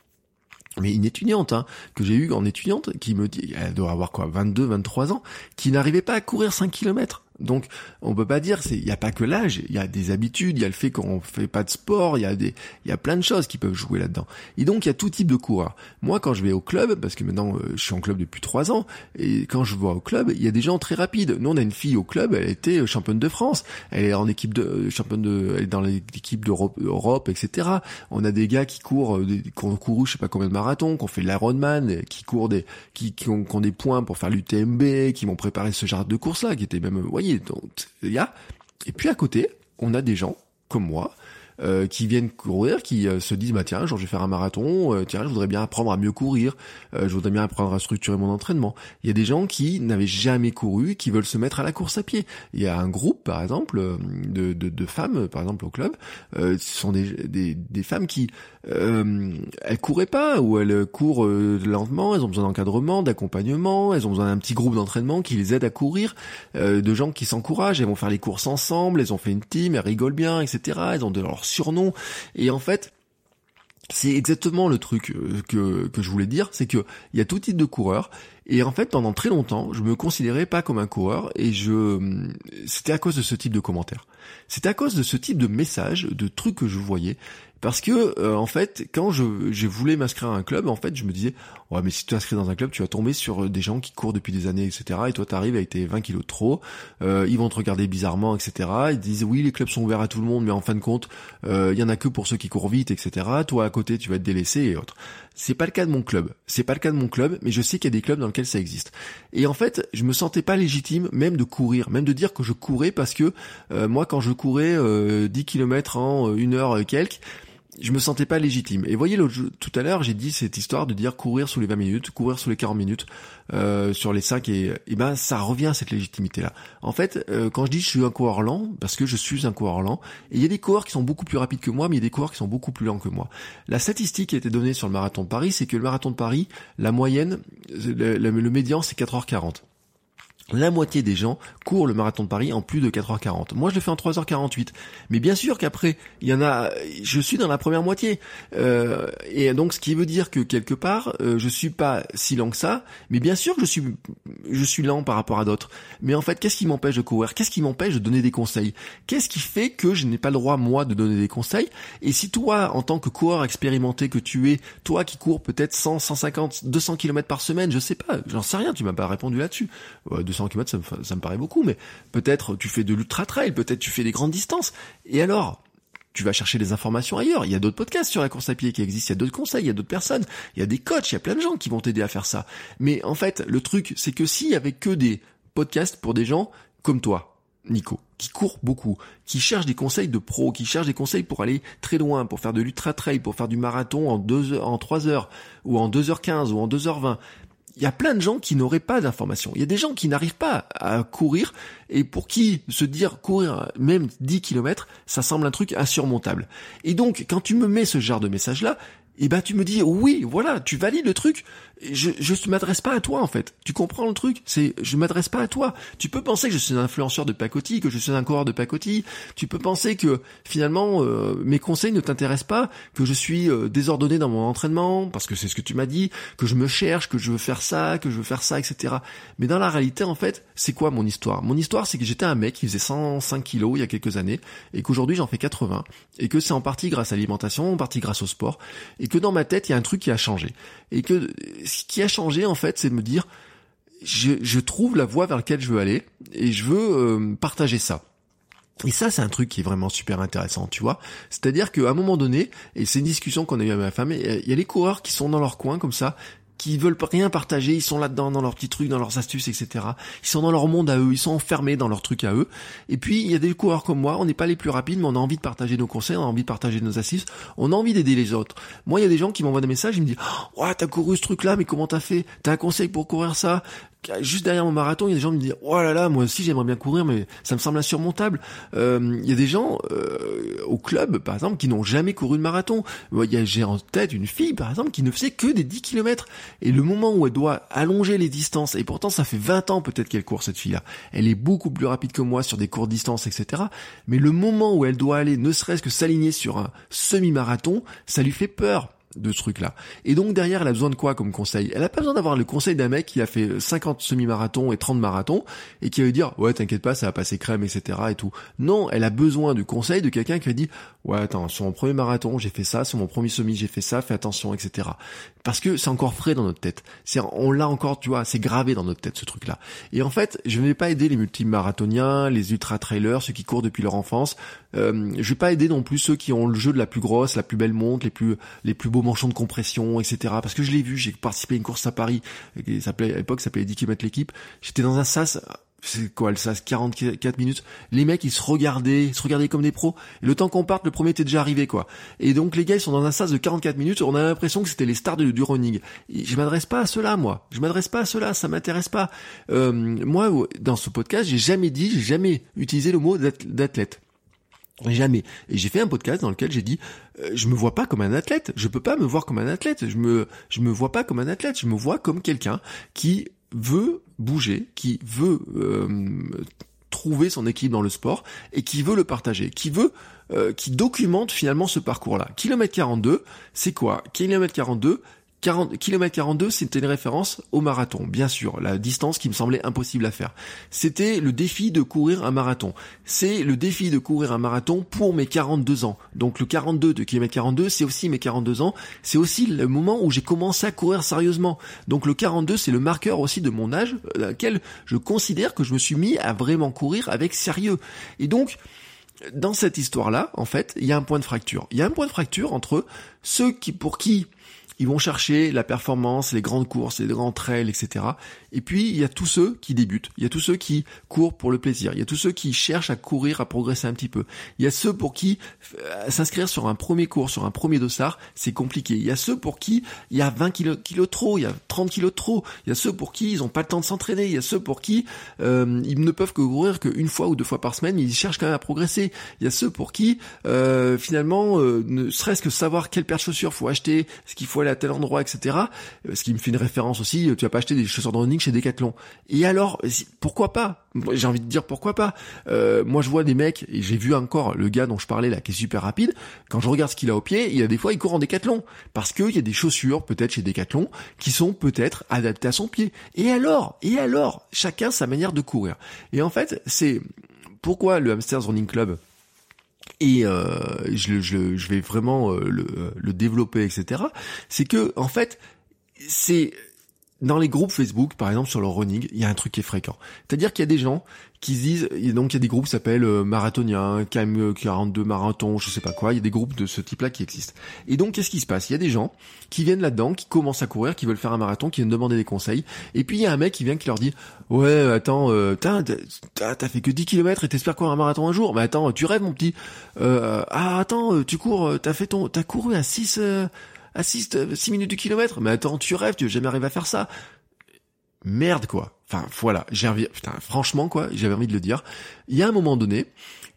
mais une étudiante hein, que j'ai eue en étudiante qui me dit elle doit avoir quoi 22 23 ans qui n'arrivait pas à courir 5 km donc, on peut pas dire, c'est, il y a pas que l'âge, il y a des habitudes, il y a le fait qu'on fait pas de sport, il y a des, il y a plein de choses qui peuvent jouer là-dedans. Et donc, il y a tout type de coureurs. Moi, quand je vais au club, parce que maintenant, euh, je suis en club depuis trois ans, et quand je vais au club, il y a des gens très rapides. Nous, on a une fille au club, elle était euh, championne de France, elle est en équipe de, euh, championne de, elle est dans l'équipe d'Europe, Europe, etc. On a des gars qui courent, qui ont couru, je sais pas combien de marathons, qui ont fait l'Ironman, qui courent des, qui, qui, ont, qui ont des points pour faire l'UTMB, qui m'ont préparé ce genre de course-là, qui était même, vous voyez, Et puis à côté, on a des gens comme moi euh, qui viennent courir, qui euh, se disent bah tiens, genre je vais faire un marathon, euh, tiens, je voudrais bien apprendre à mieux courir, je voudrais bien apprendre à structurer mon entraînement. Il y a des gens qui n'avaient jamais couru, qui veulent se mettre à la course à pied. Il y a un groupe, par exemple, de, de, de femmes, par exemple au club, ce sont des, des, des femmes qui elles couraient pas ou elles courent lentement, elles ont besoin d'encadrement, d'accompagnement, elles ont besoin d'un petit groupe d'entraînement qui les aide à courir, de gens qui s'encouragent, elles vont faire les courses ensemble, elles ont fait une team, elles rigolent bien, etc. Elles ont de leur surnom. Et en fait, c'est exactement le truc euh, que, que je voulais dire, c'est que il y a tout type de coureurs. Et en fait pendant très longtemps je me considérais pas comme un coureur et je c'était à cause de ce type de commentaires, c'était à cause de ce type de messages, de trucs que je voyais. Parce que euh, en fait, quand je, je voulais m'inscrire à un club, en fait, je me disais ouais mais si tu t'inscris dans un club, tu vas tomber sur euh, des gens qui courent depuis des années, etc. Et toi t'arrives avec tes 20 kilos de trop, euh, ils vont te regarder bizarrement, etc. Ils disent oui les clubs sont ouverts à tout le monde, mais en fin de compte, il y en a que pour ceux qui courent vite, etc. Toi à côté tu vas être délaissé et autres. C'est pas le cas de mon club, c'est pas le cas de mon club, mais je sais qu'il y a des clubs dans lesquels ça existe. Et en fait, je me sentais pas légitime même de courir, même de dire que je courais parce que moi quand je courais 10 km en une heure et quelques je me sentais pas légitime. Et voyez, tout à l'heure, j'ai dit cette histoire de dire courir sous les 20 minutes, courir sous les 40 minutes, euh, sur les 5, et, et ben ça revient à cette légitimité-là. En fait, euh, quand je dis je suis un coureur lent, parce que je suis un coureur lent, et il y a des coureurs qui sont beaucoup plus rapides que moi, mais il y a des coureurs qui sont beaucoup plus lents que moi. La statistique qui a été donnée sur le marathon de Paris, c'est que le marathon de Paris, la moyenne, le médian, c'est 4h40 la moitié des gens courent le marathon de Paris en plus de 4h40. Moi, je le fais en 3h48. Mais bien sûr qu'après, il y en a, je suis dans la première moitié. Euh, et donc, ce qui veut dire que quelque part, euh, je suis pas si lent que ça. Mais bien sûr que je suis, je suis lent par rapport à d'autres. Mais en fait, qu'est-ce qui m'empêche de courir? Qu'est-ce qui m'empêche de donner des conseils? Qu'est-ce qui fait que je n'ai pas le droit, moi, de donner des conseils? Et si toi, en tant que coureur expérimenté que tu es, toi qui cours peut-être 100, 150, 200 km par semaine, je sais pas, j'en sais rien, tu m'as pas répondu là-dessus. 200 km, ça me, ça me paraît beaucoup, mais peut-être tu fais de l'ultra trail, peut-être tu fais des grandes distances. Et alors, tu vas chercher des informations ailleurs. Il y a d'autres podcasts sur la course à pied qui existent, il y a d'autres conseils, il y a d'autres personnes, il y a des coachs, il y a plein de gens qui vont t'aider à faire ça. Mais en fait, le truc, c'est que s'il y avait que des podcasts pour des gens comme toi, Nico, qui courent beaucoup, qui cherchent des conseils de pro, qui cherchent des conseils pour aller très loin, pour faire de l'ultra trail, pour faire du marathon en deux heures, en 3 heures, ou en 2h15, ou en 2h20, il y a plein de gens qui n'auraient pas d'informations. Il y a des gens qui n'arrivent pas à courir et pour qui se dire courir même 10 km, ça semble un truc insurmontable. Et donc, quand tu me mets ce genre de message-là, et eh ben tu me dis oui, voilà, tu valides le truc. Je je m'adresse pas à toi en fait. Tu comprends le truc? C'est je m'adresse pas à toi. Tu peux penser que je suis un influenceur de pacotille, que je suis un coureur de pacotille. Tu peux penser que finalement euh, mes conseils ne t'intéressent pas, que je suis euh, désordonné dans mon entraînement parce que c'est ce que tu m'as dit, que je me cherche, que je veux faire ça, que je veux faire ça, etc. Mais dans la réalité en fait, c'est quoi mon histoire? Mon histoire c'est que j'étais un mec qui faisait 105 kilos il y a quelques années et qu'aujourd'hui j'en fais 80 et que c'est en partie grâce à l'alimentation, en partie grâce au sport et que dans ma tête, il y a un truc qui a changé. Et que ce qui a changé, en fait, c'est de me dire, je, trouve la voie vers laquelle je veux aller et je veux euh, partager ça. Et ça, c'est un truc qui est vraiment super intéressant, tu vois. C'est-à-dire qu'à un moment donné, et c'est une discussion qu'on a eu avec ma femme, il y a les coureurs qui sont dans leur coin comme ça, qui veulent rien partager, ils sont là-dedans dans leurs petits trucs, dans leurs astuces, etc. Ils sont dans leur monde à eux, ils sont enfermés dans leurs trucs à eux. Et puis il y a des coureurs comme moi, on n'est pas les plus rapides, mais on a envie de partager nos conseils, on a envie de partager nos astuces, on a envie d'aider les autres. Moi, il y a des gens qui m'envoient des messages, ils me disent, oh, t'as couru ce truc-là, mais comment t'as fait? T'as un conseil pour courir ça? Juste derrière mon marathon, il y a des gens qui me disent oh là là, moi aussi j'aimerais bien courir, mais ça me semble insurmontable. Euh, il y a des gens euh, au club, par exemple, qui n'ont jamais couru de marathon. J'ai en tête une fille, par exemple, qui ne faisait que des 10 km. Et le moment où elle doit allonger les distances, et pourtant ça fait 20 ans peut-être qu'elle court cette fille-là, elle est beaucoup plus rapide que moi sur des courtes distances, etc. Mais le moment où elle doit aller, ne serait-ce que s'aligner sur un semi-marathon, ça lui fait peur de ce truc-là. Et donc derrière, elle a besoin de quoi comme conseil? Elle a pas besoin d'avoir le conseil d'un mec qui a fait 50 semi-marathons et 30 marathons et qui va lui dire ouais t'inquiète pas, ça va passer crème, etc. et tout. Non, elle a besoin du conseil de quelqu'un qui va dit ouais attends sur mon premier marathon j'ai fait ça, sur mon premier semi j'ai fait ça, fais attention, etc. Parce que c'est encore frais dans notre tête. C'est on l'a encore, tu vois, c'est gravé dans notre tête ce truc-là. Et en fait, je ne vais pas aider les multimarathoniens, les ultra trailers, ceux qui courent depuis leur enfance. Euh, je vais pas aider non plus ceux qui ont le jeu de la plus grosse, la plus belle montre, les plus les plus beaux manchons de compression, etc. Parce que je l'ai vu, j'ai participé à une course à Paris, qui s'appelait à l'époque, s'appelait 10 km l'équipe. J'étais dans un sas, c'est quoi le sas 44 minutes. Les mecs ils se regardaient, ils se regardaient comme des pros. Et le temps qu'on parte, le premier était déjà arrivé quoi. Et donc les gars ils sont dans un sas de 44 minutes. On a l'impression que c'était les stars du, du running. Et je m'adresse pas à cela moi. Je m'adresse pas à cela. Ça m'intéresse pas. Euh, moi dans ce podcast j'ai jamais dit, j'ai jamais utilisé le mot d'athlète. Jamais. Et j'ai fait un podcast dans lequel j'ai dit, euh, je me vois pas comme un athlète. Je peux pas me voir comme un athlète. Je me, je me vois pas comme un athlète. Je me vois comme quelqu'un qui veut bouger, qui veut euh, trouver son équilibre dans le sport et qui veut le partager, qui veut, euh, qui documente finalement ce parcours-là. Kilomètre 42, c'est quoi? Kilomètre 42, 40, km 42, c'était une référence au marathon, bien sûr, la distance qui me semblait impossible à faire. C'était le défi de courir un marathon. C'est le défi de courir un marathon pour mes 42 ans. Donc le 42 de km 42, c'est aussi mes 42 ans. C'est aussi le moment où j'ai commencé à courir sérieusement. Donc le 42, c'est le marqueur aussi de mon âge, à laquelle je considère que je me suis mis à vraiment courir avec sérieux. Et donc, dans cette histoire-là, en fait, il y a un point de fracture. Il y a un point de fracture entre ceux qui, pour qui ils vont chercher la performance, les grandes courses, les grands trails, etc. Et puis, il y a tous ceux qui débutent. Il y a tous ceux qui courent pour le plaisir. Il y a tous ceux qui cherchent à courir, à progresser un petit peu. Il y a ceux pour qui euh, s'inscrire sur un premier cours, sur un premier dossard, c'est compliqué. Il y a ceux pour qui il y a 20 kilos, kilos trop, il y a 30 kilos trop. Il y a ceux pour qui ils n'ont pas le temps de s'entraîner. Il y a ceux pour qui euh, ils ne peuvent que courir qu'une fois ou deux fois par semaine, mais ils cherchent quand même à progresser. Il y a ceux pour qui euh, finalement, ne serait-ce que savoir quelle paire de chaussures faut acheter, ce qu'il faut aller à tel endroit, etc. Ce qui me fait une référence aussi, tu vas pas acheter des chaussures de running chez Decathlon. Et alors, pourquoi pas? J'ai envie de dire pourquoi pas. Euh, moi, je vois des mecs, et j'ai vu encore le gars dont je parlais là, qui est super rapide. Quand je regarde ce qu'il a au pied, il y a des fois, il court en Decathlon parce qu'il y a des chaussures, peut-être chez Decathlon, qui sont peut-être adaptées à son pied. Et alors Et alors? Chacun sa manière de courir. Et en fait, c'est pourquoi le Hamsters Running Club et euh, je, je, je, vais vraiment euh, le, le, développer, etc. C'est que en fait, c'est dans les groupes Facebook, par exemple sur le running, il y a un truc qui est fréquent. C'est-à-dire qu'il y a des gens qui se disent, donc il y a des groupes qui s'appellent euh, marathoniens, KM42 marathon, je sais pas quoi, il y a des groupes de ce type-là qui existent. Et donc qu'est-ce qui se passe? Il y a des gens qui viennent là-dedans, qui commencent à courir, qui veulent faire un marathon, qui viennent demander des conseils, et puis il y a un mec qui vient qui leur dit, ouais attends, euh, t'as, fait que 10 km et t'espères courir un marathon un jour, mais attends, tu rêves mon petit, euh, ah attends, tu cours, t'as fait ton, t'as couru à 6 à 6, 6 minutes du kilomètre. Mais attends, tu rêves, tu veux jamais arriver à faire ça. Merde, quoi. Enfin, voilà. J'ai envie, putain, franchement, quoi, j'avais envie de le dire. Il y a un moment donné,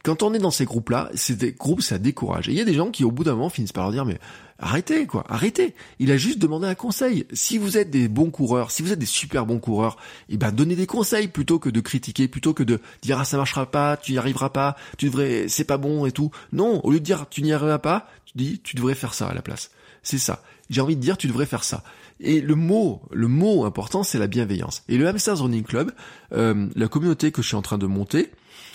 quand on est dans ces groupes-là, des groupes, ça décourage. Et il y a des gens qui, au bout d'un moment, finissent par leur dire, mais arrêtez, quoi, arrêtez. Il a juste demandé un conseil. Si vous êtes des bons coureurs, si vous êtes des super bons coureurs, eh ben, donnez des conseils plutôt que de critiquer, plutôt que de dire, ah, ça marchera pas, tu n'y arriveras pas, tu devrais, c'est pas bon et tout. Non, au lieu de dire, tu n'y arriveras pas, tu dis, tu devrais faire ça à la place. C'est ça. J'ai envie de dire, tu devrais faire ça. Et le mot, le mot important, c'est la bienveillance. Et le Hamsters Running Club, euh, la communauté que je suis en train de monter,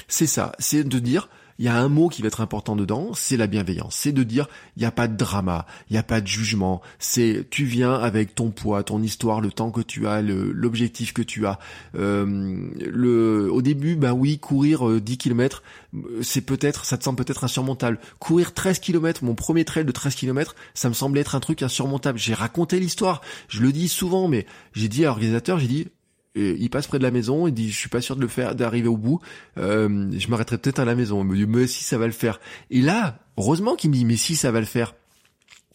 c'est ça. C'est de dire, il y a un mot qui va être important dedans, c'est la bienveillance. C'est de dire, il n'y a pas de drama, il n'y a pas de jugement. C'est, tu viens avec ton poids, ton histoire, le temps que tu as, l'objectif que tu as. Euh, le, au début, bah oui, courir 10 euh, km, c'est peut-être, ça te semble peut-être insurmontable. Courir 13 km, mon premier trail de 13 km, ça me semblait être un truc insurmontable. J'ai raconté l'histoire, je le dis souvent, mais j'ai dit à l'organisateur, j'ai dit, il passe près de la maison, il dit je suis pas sûr de le faire, d'arriver au bout, euh, je m'arrêterai peut-être à la maison. Il me dit mais si ça va le faire. Et là, heureusement qu'il me dit mais si ça va le faire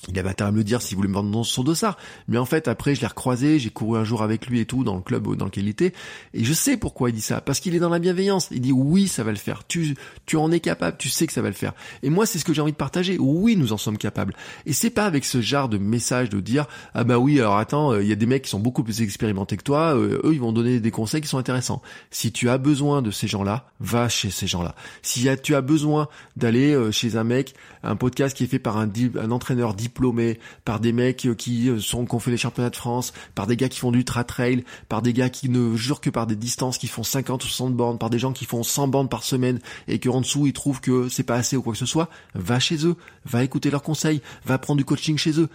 il avait intérêt à me le dire s'il voulait me vendre son dossard. Mais en fait, après, je l'ai recroisé, j'ai couru un jour avec lui et tout, dans le club dans lequel il était. Et je sais pourquoi il dit ça. Parce qu'il est dans la bienveillance. Il dit oui, ça va le faire. Tu, tu en es capable. Tu sais que ça va le faire. Et moi, c'est ce que j'ai envie de partager. Oui, nous en sommes capables. Et c'est pas avec ce genre de message de dire, ah bah oui, alors attends, euh, il y a des mecs qui sont beaucoup plus expérimentés que toi. Euh, eux, ils vont donner des conseils qui sont intéressants. Si tu as besoin de ces gens-là, va chez ces gens-là. Si tu as besoin d'aller euh, chez un mec, un podcast qui est fait par un, un entraîneur diplômés, par des mecs qui euh, sont qui ont fait les championnats de France, par des gars qui font du ultra trail, par des gars qui ne jurent que par des distances qui font 50 ou 60 bornes, par des gens qui font 100 bornes par semaine et que en dessous ils trouvent que c'est pas assez ou quoi que ce soit, va chez eux, va écouter leurs conseils, va prendre du coaching chez eux.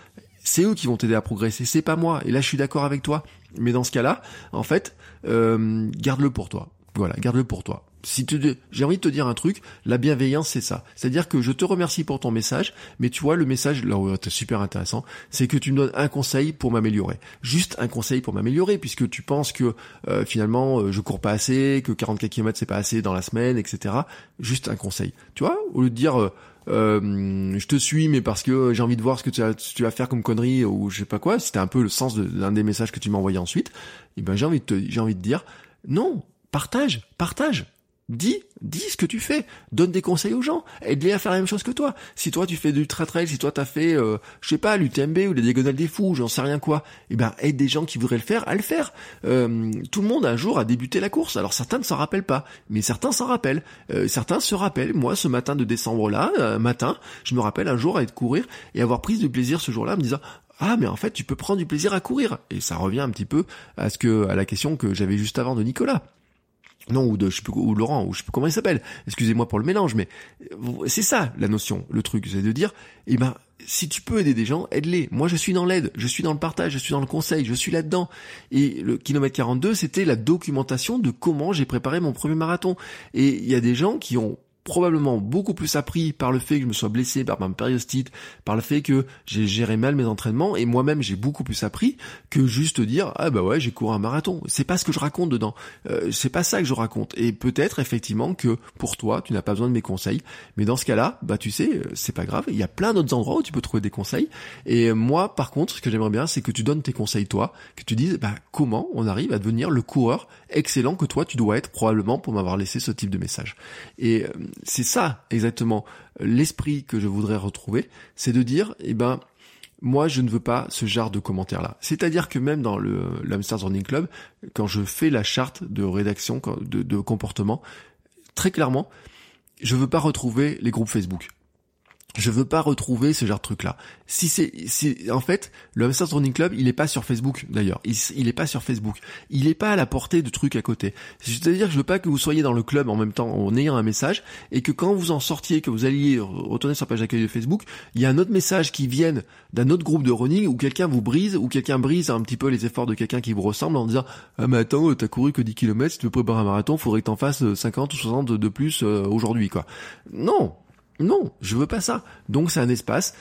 C'est eux qui vont t'aider à progresser, c'est pas moi. Et là, je suis d'accord avec toi. Mais dans ce cas-là, en fait, euh, garde-le pour toi. Voilà, garde-le pour toi si tu j'ai envie de te dire un truc, la bienveillance c'est ça. C'est-à-dire que je te remercie pour ton message, mais tu vois le message là où c'est super intéressant, c'est que tu me donnes un conseil pour m'améliorer. Juste un conseil pour m'améliorer puisque tu penses que euh, finalement euh, je cours pas assez, que 44 km c'est pas assez dans la semaine, etc. Juste un conseil. Tu vois, au lieu de dire euh, je te suis mais parce que j'ai envie de voir ce que tu, vas faire comme connerie ou je sais pas quoi, c'était un peu le sens d'un des messages que tu m'as envoyé ensuite. Et eh ben j'ai envie de j'ai envie de dire non, partage, partage. Dis, dis ce que tu fais, donne des conseils aux gens, aide-les à faire la même chose que toi. Si toi tu fais du trail, si toi t'as fait, euh, je sais pas, l'UTMB ou les diagonales des fous, j'en sais rien quoi, eh ben aide des gens qui voudraient le faire à le faire. Euh, tout le monde un jour a débuté la course, alors certains ne s'en rappellent pas, mais certains s'en rappellent. Euh, certains se rappellent. Moi, ce matin de décembre là, matin, je me rappelle un jour à être courir et avoir pris du plaisir ce jour-là, me disant ah mais en fait tu peux prendre du plaisir à courir et ça revient un petit peu à ce que à la question que j'avais juste avant de Nicolas non ou de ou Laurent ou je sais plus comment il s'appelle. Excusez-moi pour le mélange mais c'est ça la notion le truc. C'est de dire eh ben si tu peux aider des gens aide-les. Moi je suis dans l'aide je suis dans le partage je suis dans le conseil je suis là-dedans. Et le kilomètre 42 c'était la documentation de comment j'ai préparé mon premier marathon. Et il y a des gens qui ont probablement beaucoup plus appris par le fait que je me sois blessé par ma périostite, par le fait que j'ai géré mal mes entraînements et moi-même j'ai beaucoup plus appris que juste dire ah bah ouais j'ai couru un marathon. C'est pas ce que je raconte dedans. Euh, c'est pas ça que je raconte. Et peut-être effectivement que pour toi tu n'as pas besoin de mes conseils, mais dans ce cas-là bah tu sais euh, c'est pas grave. Il y a plein d'autres endroits où tu peux trouver des conseils. Et moi par contre ce que j'aimerais bien c'est que tu donnes tes conseils toi, que tu dises bah comment on arrive à devenir le coureur excellent que toi tu dois être probablement pour m'avoir laissé ce type de message. Et euh, c'est ça exactement l'esprit que je voudrais retrouver, c'est de dire, eh ben, moi, je ne veux pas ce genre de commentaires-là. C'est-à-dire que même dans le l'Amsterdam Running Club, quand je fais la charte de rédaction de, de comportement, très clairement, je veux pas retrouver les groupes Facebook je veux pas retrouver ce genre de truc là. Si c'est, si, en fait, le Hamster Running Club, il est pas sur Facebook d'ailleurs. Il, il est pas sur Facebook. Il est pas à la portée de trucs à côté. C'est-à-dire que je veux pas que vous soyez dans le club en même temps en ayant un message et que quand vous en sortiez, que vous alliez retourner sur la page d'accueil de Facebook, il y a un autre message qui vienne d'un autre groupe de running où quelqu'un vous brise ou quelqu'un brise un petit peu les efforts de quelqu'un qui vous ressemble en disant ah mais attends t'as couru que 10 km si tu veux préparer un marathon faudrait que t'en fasses 50 ou 60 de plus euh, aujourd'hui quoi. Non, non, je veux pas ça. Donc c'est un espace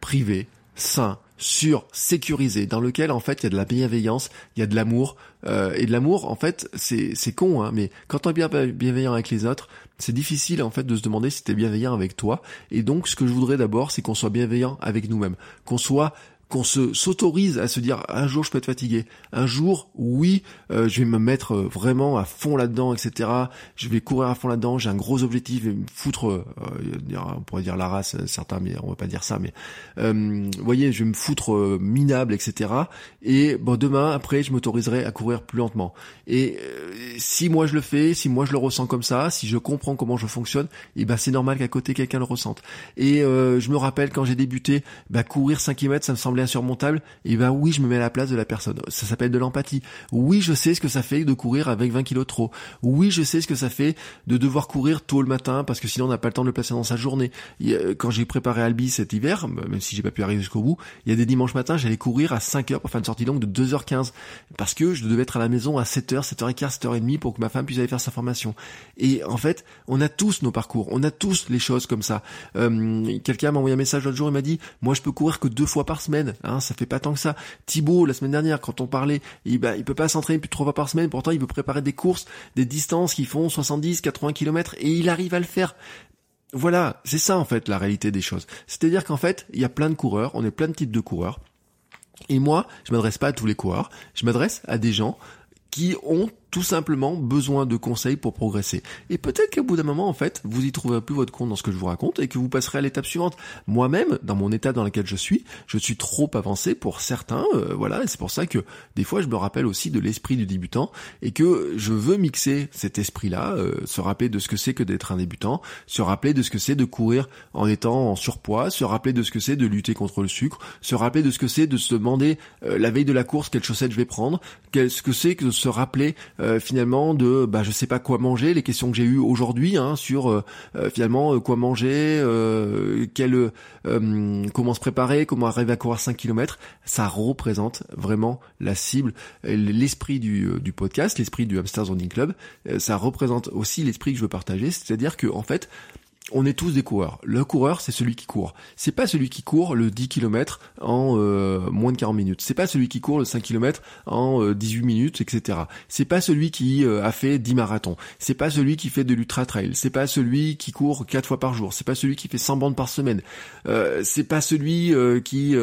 privé, sain, sûr, sécurisé, dans lequel en fait il y a de la bienveillance, il y a de l'amour. Euh, et de l'amour, en fait, c'est, c'est con, hein, mais quand on est bien bienveillant avec les autres, c'est difficile en fait de se demander si t'es bienveillant avec toi. Et donc ce que je voudrais d'abord, c'est qu'on soit bienveillant avec nous-mêmes, qu'on soit qu'on se s'autorise à se dire un jour je peux être fatigué, un jour oui euh, je vais me mettre euh, vraiment à fond là-dedans, etc. Je vais courir à fond là-dedans, j'ai un gros objectif, je vais me foutre, euh, on pourrait dire la race, certains, mais on va pas dire ça, mais vous voyez, je vais me foutre minable, etc. Et bon demain après je m'autoriserai à courir plus lentement. Et si moi je le fais, si moi je le ressens comme ça, si je comprends comment je fonctionne, et eh ben c'est normal qu'à côté quelqu'un le ressente. Et je me rappelle quand j'ai débuté, bah courir 5 km ça me semblait insurmontable, et ben oui, je me mets à la place de la personne. Ça s'appelle de l'empathie. Oui, je sais ce que ça fait de courir avec 20 kilos trop. Oui, je sais ce que ça fait de devoir courir tôt le matin parce que sinon on n'a pas le temps de le placer dans sa journée. Quand j'ai préparé Albi cet hiver, même si j'ai pas pu arriver jusqu'au bout, il y a des dimanches matins, j'allais courir à 5 heures pour faire une sortie longue de 2h15 parce que je devais être à la maison à 7h, 7h15, 7h30 pour que ma femme puisse aller faire sa formation. Et en fait, on a tous nos parcours, on a tous les choses comme ça. Euh, quelqu'un m'a envoyé un message l'autre jour, il m'a dit, moi je peux courir que deux fois par semaine, hein, ça fait pas tant que ça. Thibaut, la semaine dernière, quand on parlait, il, bah, il peut pas s'entraîner plus de trois fois par semaine, pourtant il veut préparer des courses, des distances qui font 70, 80 km, et il arrive à le faire. Voilà, c'est ça en fait la réalité des choses. C'est-à-dire qu'en fait, il y a plein de coureurs, on est plein de types de coureurs. Et moi, je m'adresse pas à tous les coureurs, je m'adresse à des gens qui ont tout simplement besoin de conseils pour progresser. Et peut-être qu'au bout d'un moment, en fait, vous y trouverez plus votre compte dans ce que je vous raconte et que vous passerez à l'étape suivante. Moi-même, dans mon état dans lequel je suis, je suis trop avancé pour certains, euh, voilà, et c'est pour ça que des fois, je me rappelle aussi de l'esprit du débutant et que je veux mixer cet esprit-là, euh, se rappeler de ce que c'est que d'être un débutant, se rappeler de ce que c'est de courir en étant en surpoids, se rappeler de ce que c'est de lutter contre le sucre, se rappeler de ce que c'est de se demander euh, la veille de la course quelle chaussette je vais prendre, ce que c'est que de se rappeler euh, finalement de bah je sais pas quoi manger, les questions que j'ai eues aujourd'hui hein, sur euh, euh, finalement quoi manger, quel comment se préparer, comment arriver à courir 5 km, ça représente vraiment la cible, l'esprit du, du podcast, l'esprit du Hamster Running Club, ça représente aussi l'esprit que je veux partager, c'est-à-dire que en fait on est tous des coureurs. Le coureur, c'est celui qui court. C'est pas celui qui court le 10 km en euh, moins de 40 minutes. C'est pas celui qui court le 5 km en 18 euh, minutes, etc. C'est pas celui qui euh, a fait 10 marathons. C'est pas celui qui fait de l'ultra trail. C'est pas celui qui court 4 fois par jour. C'est pas celui qui fait 100 bandes par semaine. c'est pas celui qui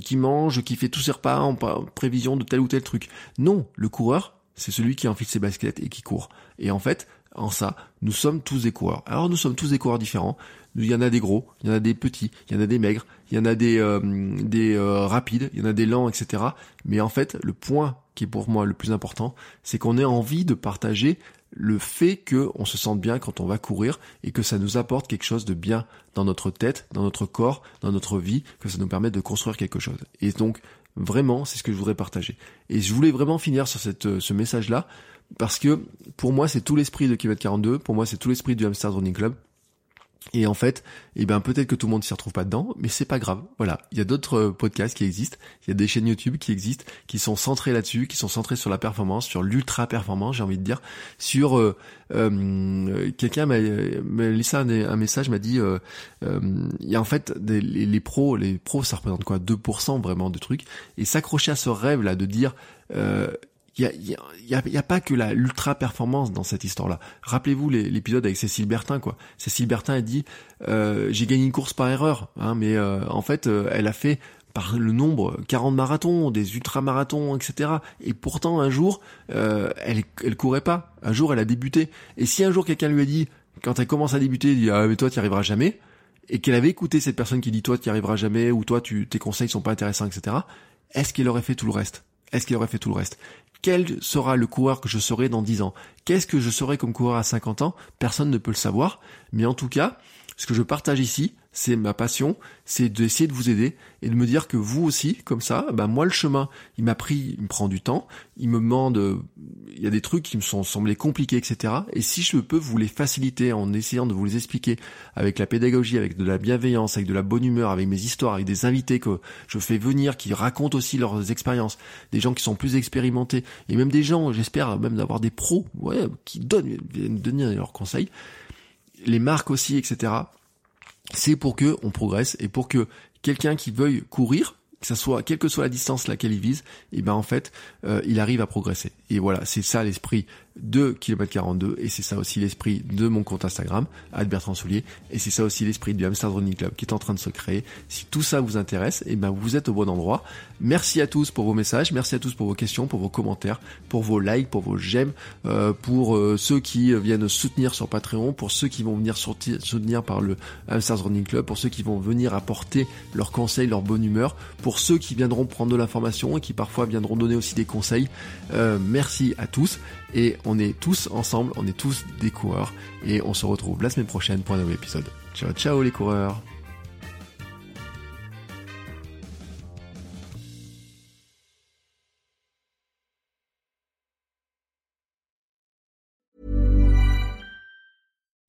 qui mange, qui fait tous ses repas en prévision de tel ou tel truc. Non, le coureur, c'est celui qui enfile ses baskets et qui court. Et en fait, en ça, nous sommes tous des coureurs. Alors nous sommes tous des coureurs différents. Il y en a des gros, il y en a des petits, il y en a des maigres, il y en a des, euh, des euh, rapides, il y en a des lents, etc. Mais en fait, le point qui est pour moi le plus important, c'est qu'on ait envie de partager le fait que on se sente bien quand on va courir et que ça nous apporte quelque chose de bien dans notre tête, dans notre corps, dans notre vie, que ça nous permet de construire quelque chose. Et donc, vraiment, c'est ce que je voudrais partager. Et je voulais vraiment finir sur cette, ce message-là parce que pour moi c'est tout l'esprit de Kilomètre 42, pour moi c'est tout l'esprit du Hamster Running Club. Et en fait, eh ben peut-être que tout le monde s'y retrouve pas dedans, mais c'est pas grave. Voilà, il y a d'autres euh, podcasts qui existent, il y a des chaînes YouTube qui existent, qui sont centrées là-dessus, qui sont centrées sur la performance, sur l'ultra performance, j'ai envie de dire, sur euh, euh, quelqu'un m'a laissé un, message, m'a dit, il y a en fait des, les, les, pros, les pros ça représente quoi, 2% vraiment de trucs, et s'accrocher à ce rêve là de dire il y a, pas que la l'ultra performance dans cette histoire-là. Rappelez-vous l'épisode avec Cécile Bertin, quoi. Cécile Bertin a dit euh, j'ai gagné une course par erreur, hein, mais euh, en fait euh, elle a fait par le nombre 40 marathons, des ultra-marathons, etc. Et pourtant un jour elle elle courait pas. Un jour elle a débuté. Et si un jour quelqu'un lui a dit quand elle commence à débuter, il dit ah mais toi tu arriveras jamais, et qu'elle avait écouté cette personne qui dit toi tu arriveras jamais ou toi tu tes conseils sont pas intéressants, etc. Est-ce qu'elle aurait fait tout le reste? Est-ce qu'il aurait fait tout le reste? Quel sera le coureur que je serai dans 10 ans? Qu'est-ce que je serai comme coureur à 50 ans? Personne ne peut le savoir. Mais en tout cas, ce que je partage ici, c'est ma passion, c'est d'essayer de vous aider et de me dire que vous aussi, comme ça, ben moi le chemin, il m'a pris, il me prend du temps, il me demande, il y a des trucs qui me sont semblés compliqués, etc. Et si je peux vous les faciliter en essayant de vous les expliquer avec la pédagogie, avec de la bienveillance, avec de la bonne humeur, avec mes histoires, avec des invités que je fais venir, qui racontent aussi leurs expériences, des gens qui sont plus expérimentés, et même des gens, j'espère même d'avoir des pros, ouais, qui donnent, viennent donner leurs conseils, les marques aussi, etc c'est pour que on progresse et pour que quelqu'un qui veuille courir, que ça soit quelle que soit la distance laquelle il vise, et eh ben en fait, euh, il arrive à progresser. Et voilà, c'est ça l'esprit de Kilomètre 42 et c'est ça aussi l'esprit de mon compte Instagram, Bertrand Soulier, et c'est ça aussi l'esprit du Hamster Running Club qui est en train de se créer. Si tout ça vous intéresse, et eh ben vous êtes au bon endroit. Merci à tous pour vos messages, merci à tous pour vos questions, pour vos commentaires, pour vos likes, pour vos j'aime, euh, pour euh, ceux qui viennent soutenir sur Patreon, pour ceux qui vont venir soutenir par le Hamster Running Club, pour ceux qui vont venir apporter leurs conseils, leur bonne humeur, pour ceux qui viendront prendre de l'information et qui parfois viendront donner aussi des conseils. Euh, merci à tous et on est tous ensemble, on est tous des coureurs et on se retrouve la semaine prochaine pour un nouvel épisode. Ciao ciao les coureurs